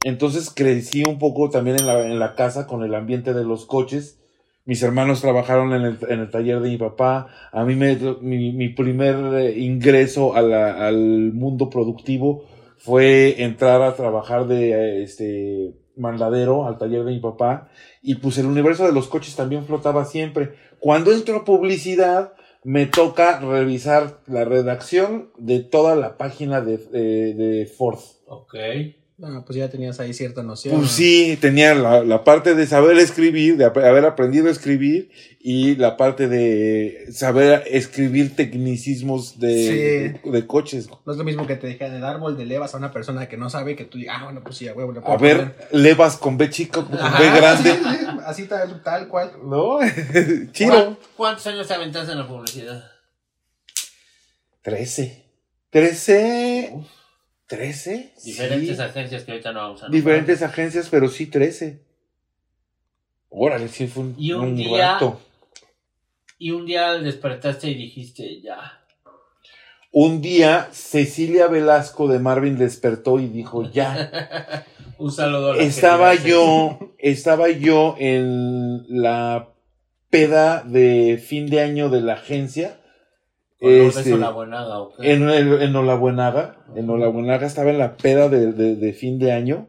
Entonces crecí un poco también en la, en la casa con el ambiente de los coches. Mis hermanos trabajaron en el, taller de mi papá. A mí me, mi, primer eh, ingreso al mundo productivo fue entrar a trabajar de eh, este mandadero al taller de mi papá. Y pues el universo de los coches también flotaba siempre. Cuando entro a publicidad, me toca revisar la redacción de toda la página de, de, de Ford. ok. No, pues ya tenías ahí cierta noción. Pues sí, tenía la, la parte de saber escribir, de haber aprendido a escribir y la parte de saber escribir tecnicismos de, de, de coches. No es lo mismo que te dejan el árbol de levas a una persona que no sabe que tú digas, ah, bueno, pues sí, a huevo, le puedo A ver, levas con B chico, con Ajá, B grande. sí, sí, así tal, tal cual. ¿No? Chido. ¿Cuán- ¿Cuántos años te aventaste en la publicidad? Trece. Trece. Trece. Diferentes Sí. agencias que ahorita no vamos a nombrar. Diferentes agencias, pero sí trece. Órale, sí fue un, Y un un día- rato. Y un día despertaste y dijiste, ya. Un día, Cecilia Velasco de Marvin despertó y dijo, ya. un saludo a estaba yo, estaba yo en la peda de fin de año de la agencia. Este, Olabuenaga, ¿o qué? en, en Olabuenaga, en Olabuenaga estaba en la peda de, de- de fin de año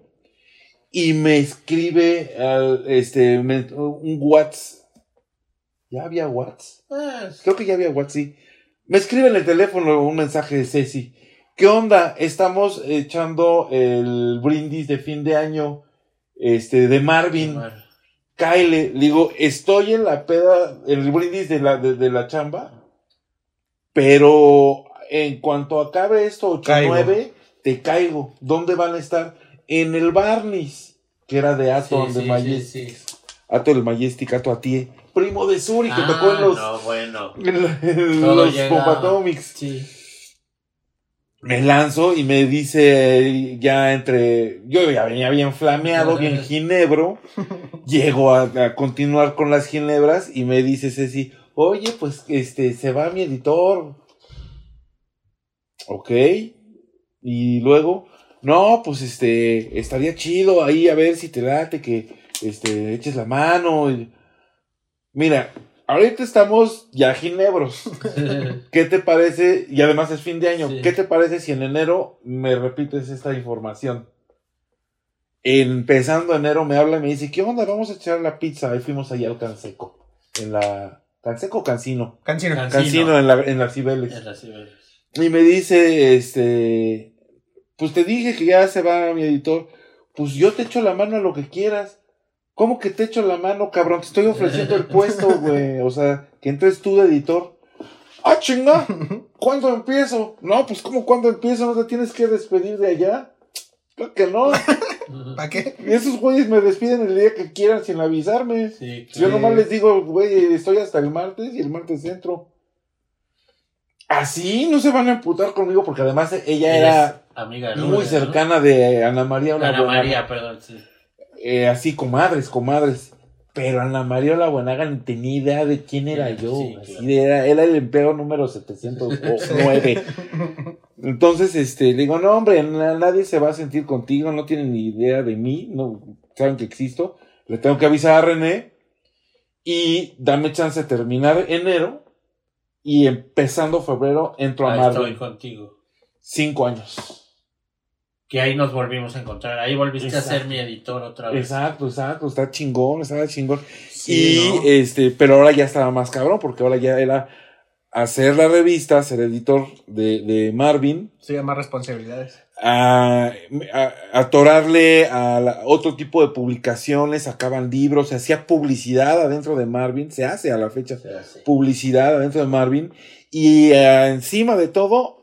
y me escribe al- este, me- un WhatsApp. ¿Ya había WhatsApp? Ah, Creo que ya había WhatsApp, sí. Me escribe en el teléfono un mensaje de Ceci. ¿Qué onda? Estamos echando el brindis de fin de año este, de Marvin. Kyle, le digo, estoy en la peda, en el brindis de la, de, de la chamba, pero en cuanto acabe esto, 8 Caigo. 9, te caigo. ¿Dónde van a estar? En el Barnis, que era de Ato sí, de sí, Majestic. sí. Ato del Majestic, Ato Atie. Primo de Suri, que tocó en Ah, los, no, bueno. en los llega. Pompatomics. Sí. Me lanzo y me dice ya entre. Yo ya venía bien flameado, bien ginebro. Llego a, a continuar con las ginebras y me dice Ceci, oye, pues este, se va mi editor. Ok. Y luego, no, pues este, estaría chido ahí a ver si te late que este, eches la mano. Mira, ahorita estamos ya ginebros. ¿Qué te parece? Y además es fin de año. Sí. ¿Qué te parece si en enero me repites esta información? Empezando enero me habla y me dice, ¿qué onda? Vamos a echar la pizza. Ahí fuimos allá al Canseco. En la... ¿Canseco o Cancino? Cancino. Can- Cancino, Cancino. en, la, en las Cibeles. En las Cibeles. Y me dice, este... Pues te dije que ya se va mi editor. Pues yo te echo la mano a lo que quieras. ¿Cómo que te echo la mano, cabrón? Te estoy ofreciendo el puesto, güey. O sea, que entres tú de editor. ¡Ah, chinga! ¿Cuándo empiezo? No, pues ¿cómo cuándo empiezo? ¿No te tienes que despedir de allá? Claro que no. ¿Para qué? Esos güeyes me despiden el día que quieran sin avisarme. Sí, Yo nomás les digo, güey, estoy hasta el martes y el martes entro. Así no se van a emputar conmigo porque además ella era amiga muy cercana de Ana María Ana Olabuenaga. María, perdón, sí. Eh, así, comadres, comadres. Pero Ana María Olabuenaga ni tenía idea de quién era yo. Sí, así claro. de- era, era el empleado número 709. Entonces, este, le digo, no, hombre, na- nadie se va a sentir contigo, no tienen ni idea de mí, no saben que existo. Le tengo que avisar a René. y dame chance de terminar enero y empezando febrero entro a Ahí Marvel. estoy contigo. Cinco años. Que ahí nos volvimos a encontrar. Ahí volviste a ser mi editor otra vez. Exacto, exacto, está chingón, estaba chingón. Sí, y ¿no? este, pero ahora ya estaba más cabrón, porque ahora ya era hacer la revista, ser editor de, de Marvin, Sí, más responsabilidades. a, a- atorarle a la- otro tipo de publicaciones, sacaban libros, se hacía publicidad adentro de Marvin, se hace a la fecha publicidad adentro de Marvin, y eh, encima de todo,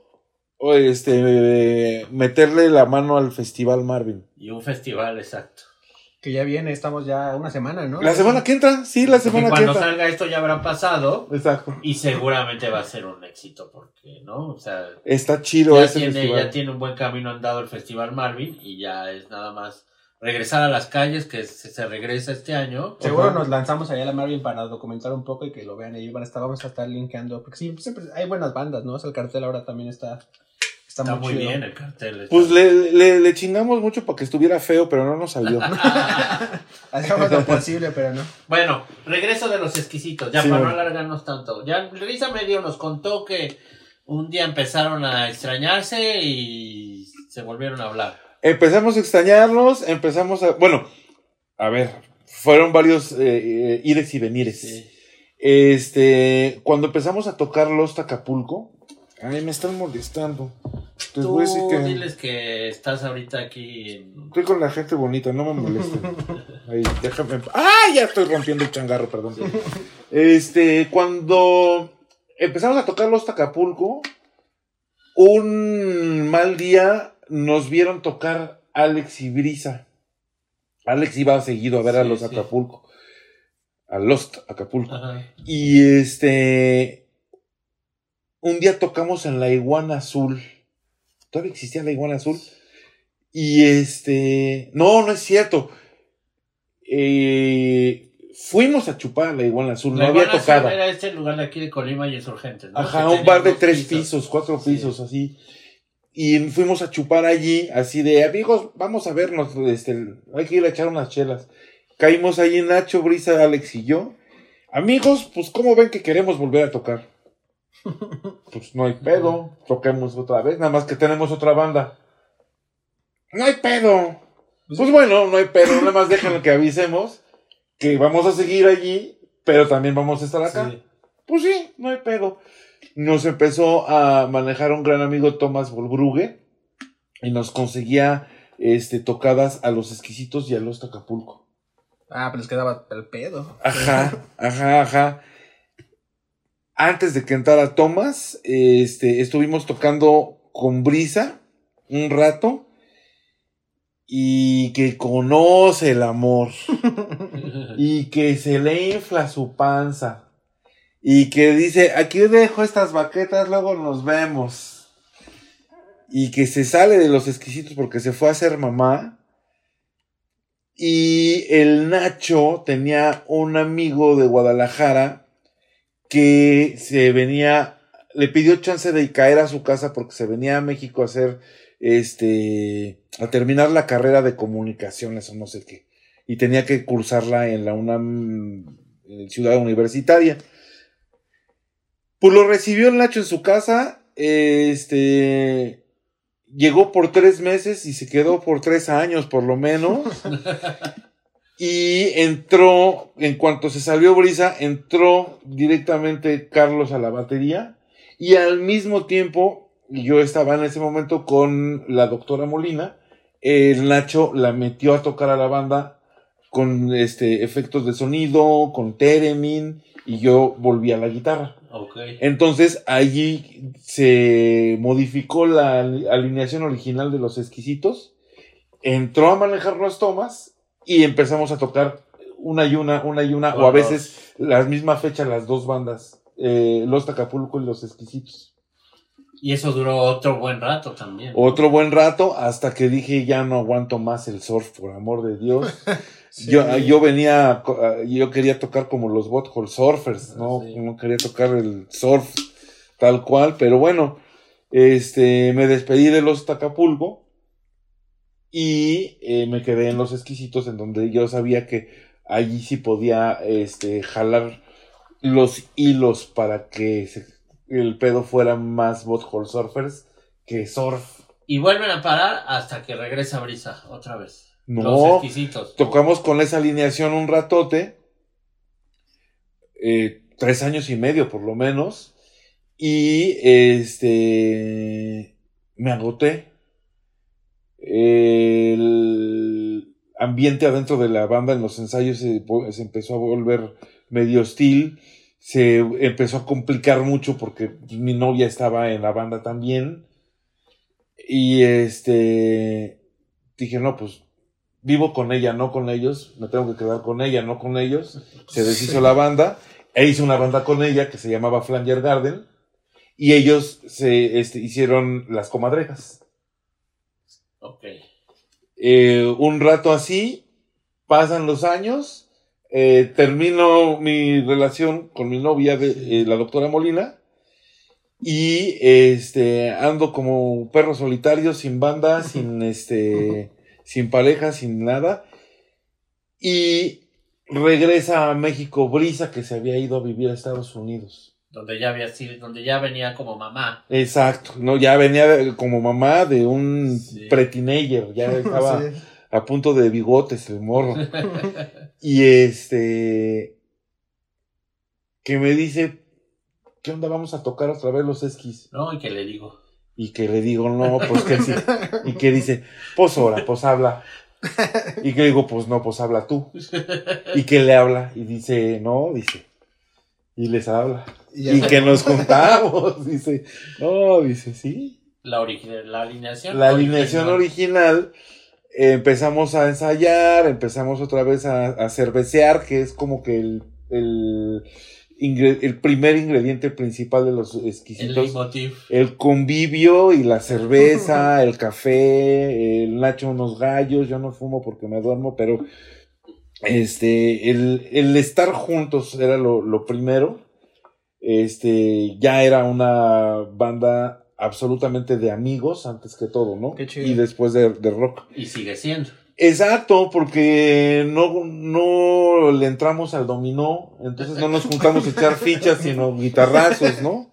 este, meterle la mano al Festival Marvin. Y un festival, exacto. Que ya viene, estamos ya una semana, ¿no? La semana que entra, sí, la Y semana que cuando entra. salga esto ya habrá pasado. Exacto. Y seguramente va a ser un éxito, porque, ¿no? O sea, Está chido ya ese tiene, festival. ya tiene un buen camino andado el Festival Marvin y ya es nada más regresar a las calles, que se, se regresa este año. Seguro Ajá. nos lanzamos allá a la Marvin para documentar un poco y que lo vean ahí. Van a estar, vamos a estar linkeando. Porque sí, siempre hay buenas bandas, ¿no? O sea, el cartel ahora también está, está, Está muy bien el cartel. está- Pues le, le, le chingamos mucho para que estuviera feo, pero no nos salió. Hacemos lo posible, pero no. Bueno, regreso de los exquisitos, ya Sí, para bueno. no alargarnos tanto. Ya Risa Medio nos contó que un día empezaron a extrañarse y se volvieron a hablar. empezamos a extrañarnos, empezamos a... Bueno, a ver, fueron varios eh, eh, ires y venires. Sí. Este, cuando empezamos a tocar Los Acapulco, ay, me están molestando. Les Tú voy a decir que diles que estás ahorita aquí en... estoy con la gente bonita, no me molesten. Ahí, déjame. ¡Ah! Ya estoy rompiendo el changarro, perdón. Este, cuando empezamos a tocar Los Acapulco, un mal día nos vieron tocar Alex y Brisa. Alex iba seguido a ver a los sí. Acapulco. A Lost Acapulco. Ajá. Y este. Un día tocamos en la Iguana Azul. Todavía existía la Iguana Azul. Y este. No, no es cierto. Eh, fuimos a chupar a la Iguana Azul. No había tocado. Era este lugar de aquí de Colima y Insurgentes. ¿no? Ajá, Que un bar de tres pisos, cuatro Sí. pisos, así. Y fuimos a chupar allí, así de amigos, vamos a vernos, este, hay que ir a echar unas chelas. Caímos allí Nacho, Brisa, Alex y yo. Amigos, pues ¿cómo ven que queremos volver a tocar? Pues no hay pedo, toquemos otra vez, nada más que tenemos otra banda. No hay pedo. Pues bueno, no hay pedo, nada más déjenlo que avisemos que vamos a seguir allí, pero también vamos a estar acá. Sí. Pues sí, no hay pedo. Nos empezó a manejar un gran amigo Thomas Volbrugue y nos conseguía este, tocadas a los exquisitos y a los Tacapulco. Ah, pero les quedaba el pedo. Ajá, ajá, ajá. Antes de que entrara Thomas, este, estuvimos tocando con Brisa un rato y que conoce el amor y que se le infla su panza y que dice, aquí dejo estas baquetas, luego nos vemos. Y que se sale de los exquisitos porque se fue a hacer mamá. Y el Nacho tenía un amigo de Guadalajara que se venía, le pidió chance de caer a su casa porque se venía a México a hacer, este, a terminar la carrera de comunicaciones o no sé qué. Y tenía que cursarla en la UNAM, eh, ciudad universitaria. Pues lo recibió el Nacho en su casa, este, llegó por tres meses y se quedó por tres años por lo menos. y entró, en cuanto se salió Brisa, entró directamente Carlos a la batería. Y al mismo tiempo, yo estaba en ese momento con la doctora Molina, el Nacho la metió a tocar a la banda con este efectos de sonido, con Teremin, y yo volví a la guitarra. Entonces allí se modificó la alineación original de los exquisitos, entró a manejar los tomas y empezamos a tocar una y una, una y una, o a veces la misma fecha las dos bandas, eh, los Tacapulco y los exquisitos. Y eso duró otro buen rato también. Otro buen rato hasta que dije ya no aguanto más el surf, por amor de Dios. Sí. Yo, yo venía, ah, yo quería tocar como los Butthole Surfers, ¿no? Sí. No quería tocar el surf tal cual, pero bueno, este, me despedí de los Tacapulco y eh, me quedé en los exquisitos en donde yo sabía que allí sí podía este, jalar los hilos para que se- el pedo fuera más butthole surfers que surf. Y vuelven a parar hasta que regresa Brisa otra vez. No, Los exquisitos. tocamos con esa alineación un ratote, eh, tres años y medio por lo menos, y este, me agoté. El ambiente adentro de la banda en los ensayos se, empezó a volver medio hostil, se empezó a complicar mucho porque mi novia estaba en la banda también, y este, dije, no, pues vivo con ella, no con ellos, me tengo que quedar con ella, no con ellos. Se deshizo la banda e hice una banda con ella que se llamaba Flanger Garden y ellos se este, hicieron las comadrejas. Ok. Eh, un rato así, pasan los años, eh, termino mi relación con mi novia, de, eh, la doctora Molina, y este ando como perro solitario, sin banda, sin este, sin pareja, sin nada, y regresa a México Brisa, que se había ido a vivir a Estados Unidos. Donde ya había sido, donde ya venía como mamá. Exacto, no, ya venía como mamá de un Sí. pre-teenager, ya estaba Sí. a punto de bigotes el morro. Y este. Que me dice. ¿Qué onda? Vamos a tocar otra vez los esquís. ¿No? Y que le digo. Y que le digo, no, pues que sí. Y que dice, pues ahora, pues habla. Y que digo, pues no, pues habla tú. Y que le habla. Y dice, no, dice. Y les habla. Y que nos juntamos. Dice, no, dice, sí. La, origi- la alineación. La alineación original, eh, empezamos a ensayar, empezamos otra vez a, a cervecear, que es como que el, el, ingre- el primer ingrediente principal de los El exquisitos. leitmotiv. El convivio y la cerveza, el café, el nacho unos gallos, yo no fumo porque me duermo, pero este, el, el estar juntos era lo, lo primero. Este, ya era una banda absolutamente de amigos antes que todo, ¿no? Qué chido. Y después de, de rock. Y sigue siendo. Exacto, porque no, no le entramos al dominó, entonces no nos juntamos a echar fichas, sino guitarrazos, ¿no?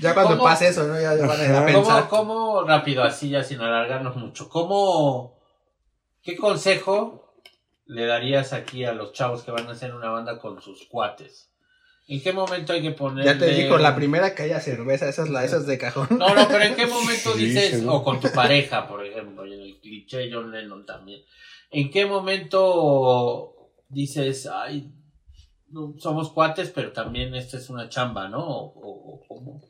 Ya cuando ¿Cómo? pase eso, ¿no? Ya, ya van a ir a Ajá. pensar. ¿Cómo, cómo, rápido, así ya sin alargarnos mucho, cómo, qué consejo le darías aquí a los chavos que van a hacer una banda con sus cuates? ¿En qué momento hay que poner? Ya te dijo, la primera que haya cerveza, esa es la, esa es de cajón. No, no, pero ¿en qué momento Sí, dices, seguro. o con tu pareja, por ejemplo, y en el cliché John Lennon también, ¿en qué momento dices, ay, no, somos cuates, pero también esta es una chamba, ¿no? O, o- o cómo?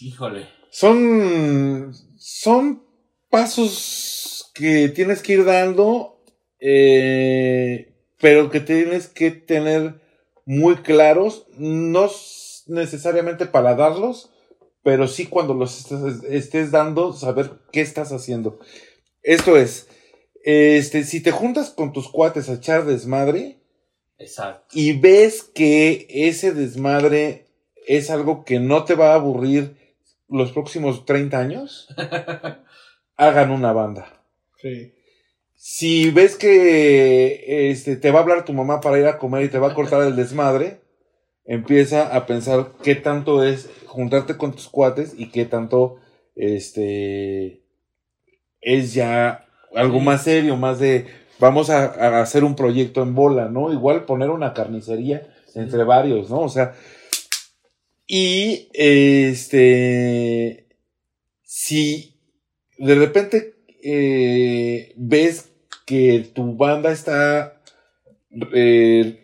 Híjole. Son, son pasos que tienes que ir dando, eh, pero que tienes que tener muy claros, no necesariamente para darlos, pero sí cuando los estés, estés dando, saber qué estás haciendo. Esto es, este, si te juntas con tus cuates a echar desmadre, Exacto. y ves que ese desmadre es algo que no te va a aburrir los próximos 30 años, hagan una banda. Sí. Si ves que este, te va a hablar tu mamá para ir a comer y te va a cortar el desmadre, empieza a pensar qué tanto es juntarte con tus cuates y qué tanto este es ya algo más serio, más de vamos a, a hacer un proyecto en bola, ¿no? Igual poner una carnicería entre varios, ¿no? O sea, y este si de repente eh, ves que tu banda está eh,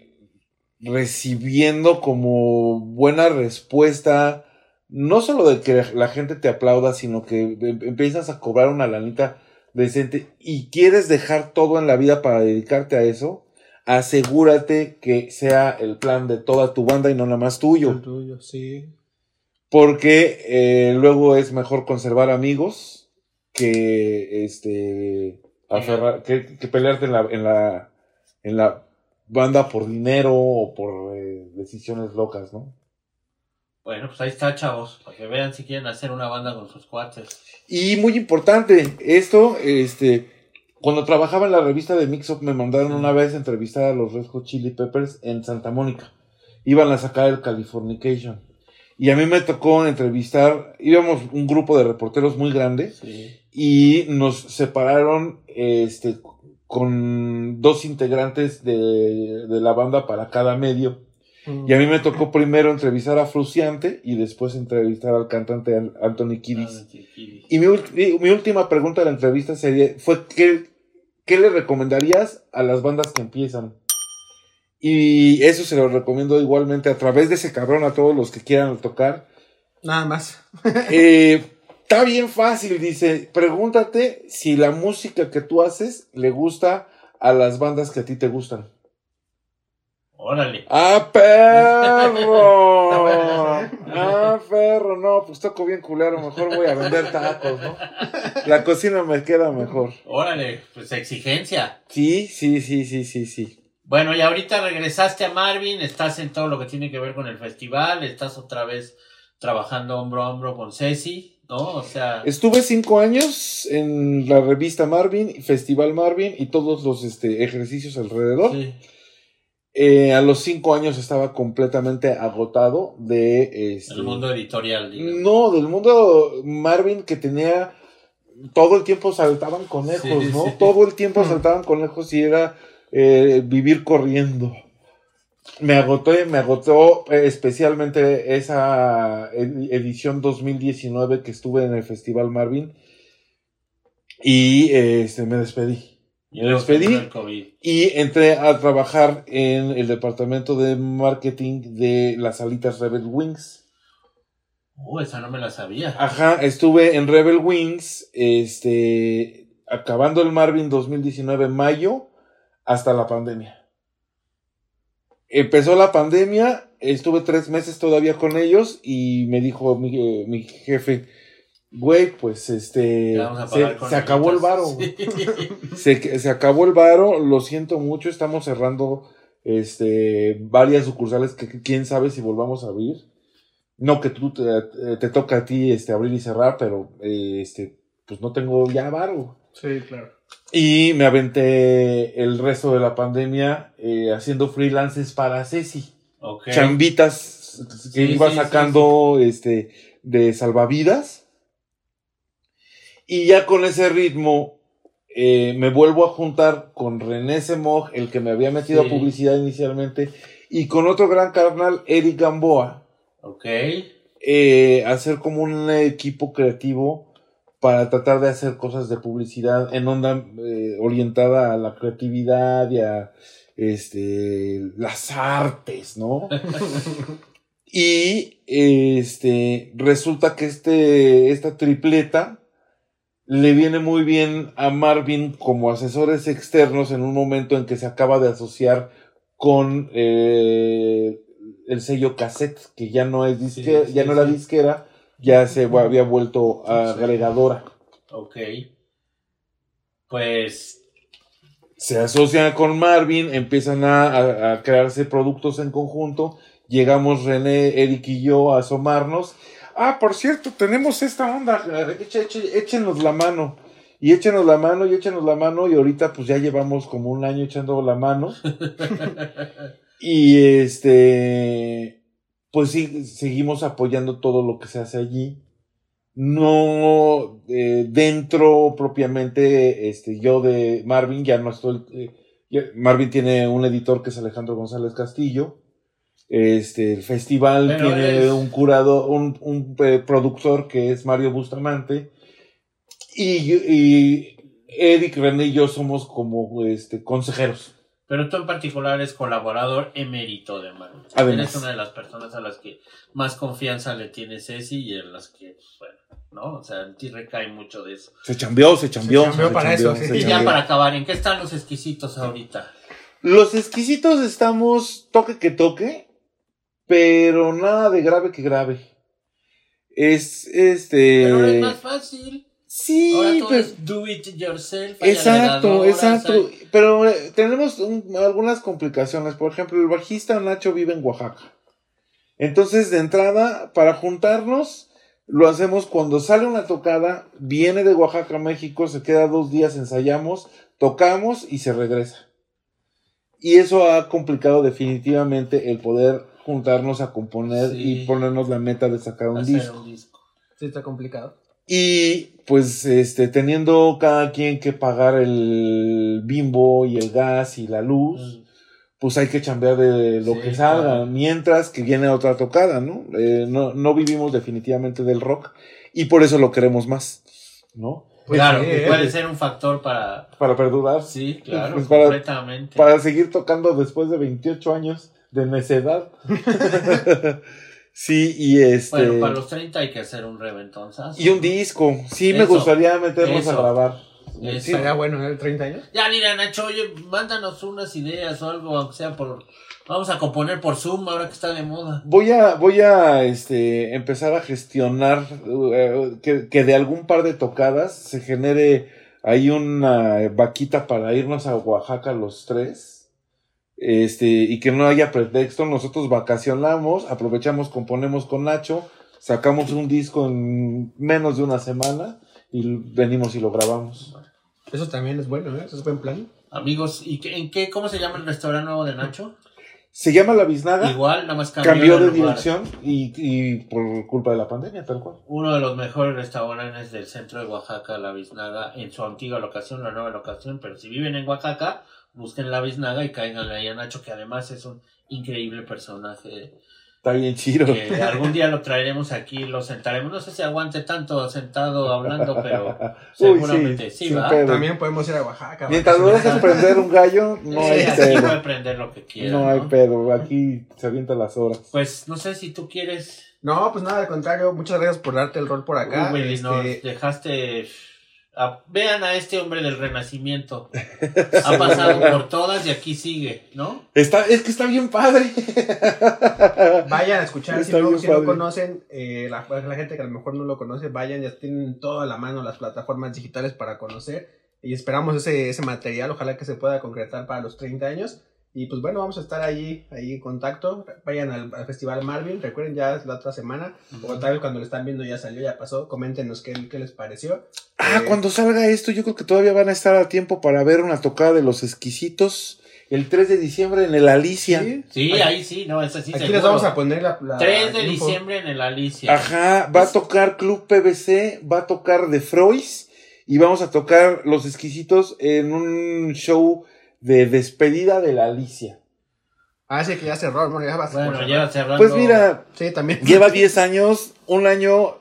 recibiendo como buena respuesta, no solo de que la gente te aplauda, sino que em- empiezas a cobrar una lanita decente y quieres dejar todo en la vida para dedicarte a eso, asegúrate que sea el plan de toda tu banda y no nada más tuyo. El tuyo, sí. Porque eh, luego es mejor conservar amigos que este aferrar, que, que pelearte en la, en la en la banda por dinero o por eh, decisiones locas, ¿no? Bueno, pues ahí está, chavos, para que vean si quieren hacer una banda con sus cuates. Y muy importante, esto, este, Cuando trabajaba en la revista de Mix Up me mandaron una vez a entrevistar a los Red Hot Chili Peppers en Santa Mónica. Iban a sacar el Californication. Y a mí me tocó entrevistar, íbamos un grupo de reporteros muy grande Sí. Y nos separaron este, con dos integrantes de, de la banda para cada medio. Y a mí me tocó primero entrevistar a Fruciante y después entrevistar al cantante An- Anthony Kiddis. Y mi- mi última pregunta de la entrevista sería, fue ¿qué, ¿qué le recomendarías a las bandas que empiezan? Y eso se lo recomiendo igualmente a través de ese cabrón a todos los que quieran tocar. Nada más. Eh, está bien fácil, dice, pregúntate si la música que tú haces le gusta a las bandas que a ti te gustan. Órale. ¡Ah, perro! ¡Ah, perro! No, pues toco bien culero, mejor voy a vender tacos, ¿no? La cocina me queda mejor. Órale, pues exigencia. Sí, sí, sí, sí, sí, sí. Bueno, y ahorita regresaste a Marvin, estás en todo lo que tiene que ver con el festival, estás otra vez trabajando hombro a hombro con Ceci, ¿no? O sea, Estuve cinco años en la revista Marvin, Festival Marvin y todos los este, ejercicios alrededor. sí. Eh, a los cinco años estaba completamente agotado de... Este, el mundo editorial, digamos. No, del mundo Marvin que tenía todo el tiempo saltaban conejos, Sí, ¿no? sí. Todo el tiempo Mm. saltaban conejos y era eh, vivir corriendo. Me agotó, me agotó especialmente esa ed- edición 2019 que estuve en el Festival Marvin y este, me despedí. Y Me despedí y entré a trabajar en el departamento de marketing de las alitas Rebel Wings. Uh, esa no me la sabía. Ajá, estuve en Rebel Wings, este, acabando el Marvin 2019 en mayo, hasta la pandemia. Empezó la pandemia, estuve tres meses todavía con ellos y me dijo mi, eh, mi jefe, güey, pues este, se, acabó el varo. Sí. Se, se acabó el varo, lo siento mucho, estamos cerrando este varias sucursales que, que quién sabe si volvamos a abrir. No que tú te, te toca a ti este abrir y cerrar, pero eh, este pues no tengo ya varo. Sí, claro. Y me aventé el resto de la pandemia eh, haciendo freelances para Ceci. Chambitas que Sí, iba sí, sacando este de salvavidas. Y ya con ese ritmo eh, me vuelvo a juntar con René Semog, el que me había metido a publicidad inicialmente, y con otro gran carnal, Eric Gamboa, Ok. eh, hacer como un equipo creativo para tratar de hacer cosas de publicidad en onda eh, orientada a la creatividad y a este, las artes, ¿no? y este resulta que este, esta tripleta le viene muy bien a Marvin como asesores externos en un momento en que se acaba de asociar con eh, el sello cassette, que ya no es disque, Sí, sí, ya no era disquera, ya se había vuelto agregadora. Ok. Pues. Se asocian con Marvin, empiezan a, a- crearse productos en conjunto. Llegamos René, Eric y yo a asomarnos. Ah, por cierto, tenemos esta onda. échenos la mano. Y échenos la mano y échenos la mano. Y ahorita pues ya llevamos como un año echando la mano. Y este, pues sí, seguimos apoyando todo lo que se hace allí. No eh, dentro propiamente, este, yo de Marvin, ya no estoy. eh, ya- Marvin tiene un editor que es Alejandro González Castillo. Este, el festival Pero tiene es- un curado, un, un, eh, productor que es Mario Bustamante. Y, y Eric, René y yo somos como este, consejeros. Pero tú en particular eres colaborador emérito de Marvel. Además. Eres una de las personas a las que más confianza le tiene Ceci y en las que, bueno, ¿no? O sea, en ti recae mucho de eso. Se chambeó, se chambeó. Se chambeó para eso, sí. Y ya para acabar, ¿en qué están los exquisitos ahorita? Los exquisitos estamos toque que toque, pero nada de grave que grave. Es este. Pero ahora es más fácil. Sí, Ahora todo pero- es do it yourself. Exacto, exacto. Pero eh, tenemos un- algunas complicaciones. Por ejemplo, el bajista Nacho vive en Oaxaca. Entonces, de entrada, para juntarnos, lo hacemos cuando sale una tocada, viene de Oaxaca México, se queda dos días, ensayamos, tocamos y se regresa. Y eso ha complicado definitivamente el poder juntarnos a componer Sí. y ponernos la meta de sacar un disco. un disco. Sí, está complicado. Y pues este teniendo cada quien que pagar el bimbo y el gas y la luz, pues hay que chambear de lo Sí, que salga, claro. mientras que viene otra tocada, ¿no? Eh, no, no vivimos definitivamente del rock y por eso lo queremos más, ¿no? Pues claro, sí, ¿eh? puede ser un factor para. Para perdurar, Sí, claro, Pues para- completamente. para seguir tocando después de 28 años de necedad. sí, y este... Bueno, para los 30 hay que hacer un reventonzazo. Y un disco, sí me gustaría meternos a grabar. Sí, Estaría bueno, ¿eh? 30 años. Ya, mira, Nacho, oye, mándanos unas ideas o algo, aunque sea por. Vamos a componer por Zoom ahora que está de moda. Voy a, voy a este, empezar a gestionar eh, que, que de algún par de tocadas se genere ahí una vaquita para irnos a Oaxaca los tres. Este, y que no haya pretexto, nosotros vacacionamos, aprovechamos, componemos con Nacho, sacamos un disco en menos de una semana y venimos y lo grabamos. Eso también es bueno, ¿eh? Eso es buen plan. Amigos, ¿y qué, en qué, cómo se llama el restaurante nuevo de Nacho? Se llama La Biznaga, Igual, nada más cambió, cambió de dirección y, y por culpa de la pandemia, tal cual. Uno de los mejores restaurantes del centro de Oaxaca, La Biznaga, en su antigua locación, la nueva locación, pero si viven en Oaxaca, busquen La Biznaga y cáiganle ahí a Nacho, que además es un increíble personaje. Está bien chido. Que algún día lo traeremos aquí, lo sentaremos. No sé si aguante tanto sentado hablando, pero Uy, seguramente sí, sin ¿va? pedo. También podemos ir a Oaxaca. Mientras vacacionar. dejes prender un gallo, no Sí, hay aquí pedo. puede prender lo que quiera. No hay pedo. Aquí se avienta las horas. Pues no sé si tú quieres. No, pues nada, al contrario. Muchas gracias por darte el rol por acá. Uy, Willy, Este, nos dejaste. A- vean a este hombre del renacimiento. Ha pasado por todas y aquí sigue, ¿no? Está, es que está bien padre. Vayan a escuchar, si, no, si no conocen, eh, la, la gente que a lo mejor no lo conoce, vayan, ya tienen toda la mano las plataformas digitales para conocer y esperamos ese, ese material, ojalá que se pueda concretar para los 30 años. Y pues bueno, vamos a estar ahí, ahí en contacto. Vayan al, al Festival Marvin, recuerden ya es la otra semana, o tal vez cuando lo están viendo ya salió, ya pasó, coméntenos qué, qué les pareció. Ah, Eh, cuando salga esto, yo creo que todavía van a estar a tiempo para ver una tocada de los exquisitos el 3 de diciembre en el Alicia. Sí, ahí sí, no, esa sí Aquí seguro. les vamos a poner la... la 3 de info. diciembre en el Alicia. Ajá, va a tocar Club PBC, va a tocar The Frois y vamos a tocar Los Exquisitos en un show de despedida de la Alicia. Ah, sí, que ya cerró, bueno, ya vas por Bueno, cerrar. ya cerrando. Pues mira, Sí, también. lleva 10 años, un año,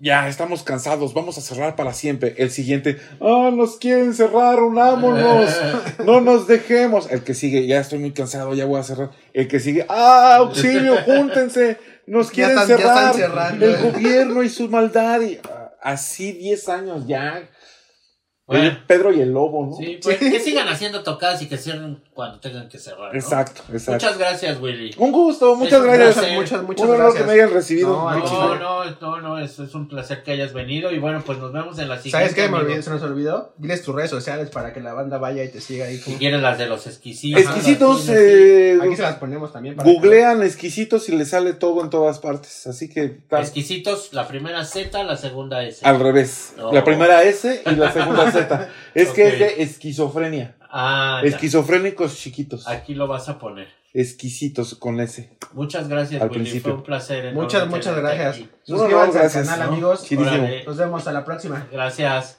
ya estamos cansados, vamos a cerrar para siempre. El siguiente, ah, nos quieren cerrar, unámonos, no nos dejemos. El que sigue, ya estoy muy cansado, ya voy a cerrar. El que sigue, ah, auxilio, júntense, nos Ya quieren están- cerrar. están cerrando. El gobierno y su maldad. Y, ah, así 10 años ya. Bueno. El Pedro y el lobo, ¿no? Sí, pues que sigan haciendo tocadas y que cierren cuando tengan que cerrar. ¿no? Exacto, exacto. Muchas gracias, Willy. Un gusto, muchas gracias. placer. Muchas, muchas un honor gracias. que me hayan recibido. No, No, no, no, no, es, es un placer que hayas venido y bueno, pues nos vemos en la siguiente. ¿Sabes qué? Me olvidé, se nos olvidó. Diles tus redes sociales para que la banda vaya y te siga ahí. Si quieres las de los exquisitos. Exquisitos, eh, Aquí se las ponemos también. Para Googlean exquisitos y les sale todo en todas partes. Así que tal- Exquisitos, la primera Z, la segunda S. al revés. No. La primera S y la segunda Z. Es que es de esquizofrenia. Ah, ya. Esquizofrénicos chiquitos. Aquí lo vas a poner. Exquisitos con S. Muchas gracias, Al Willy. principio. Fue un placer. Muchas, muchas gracias. aquí. No, no, Suscríbanse gracias, al canal, ¿no? amigos. Nos vemos a la próxima. Gracias.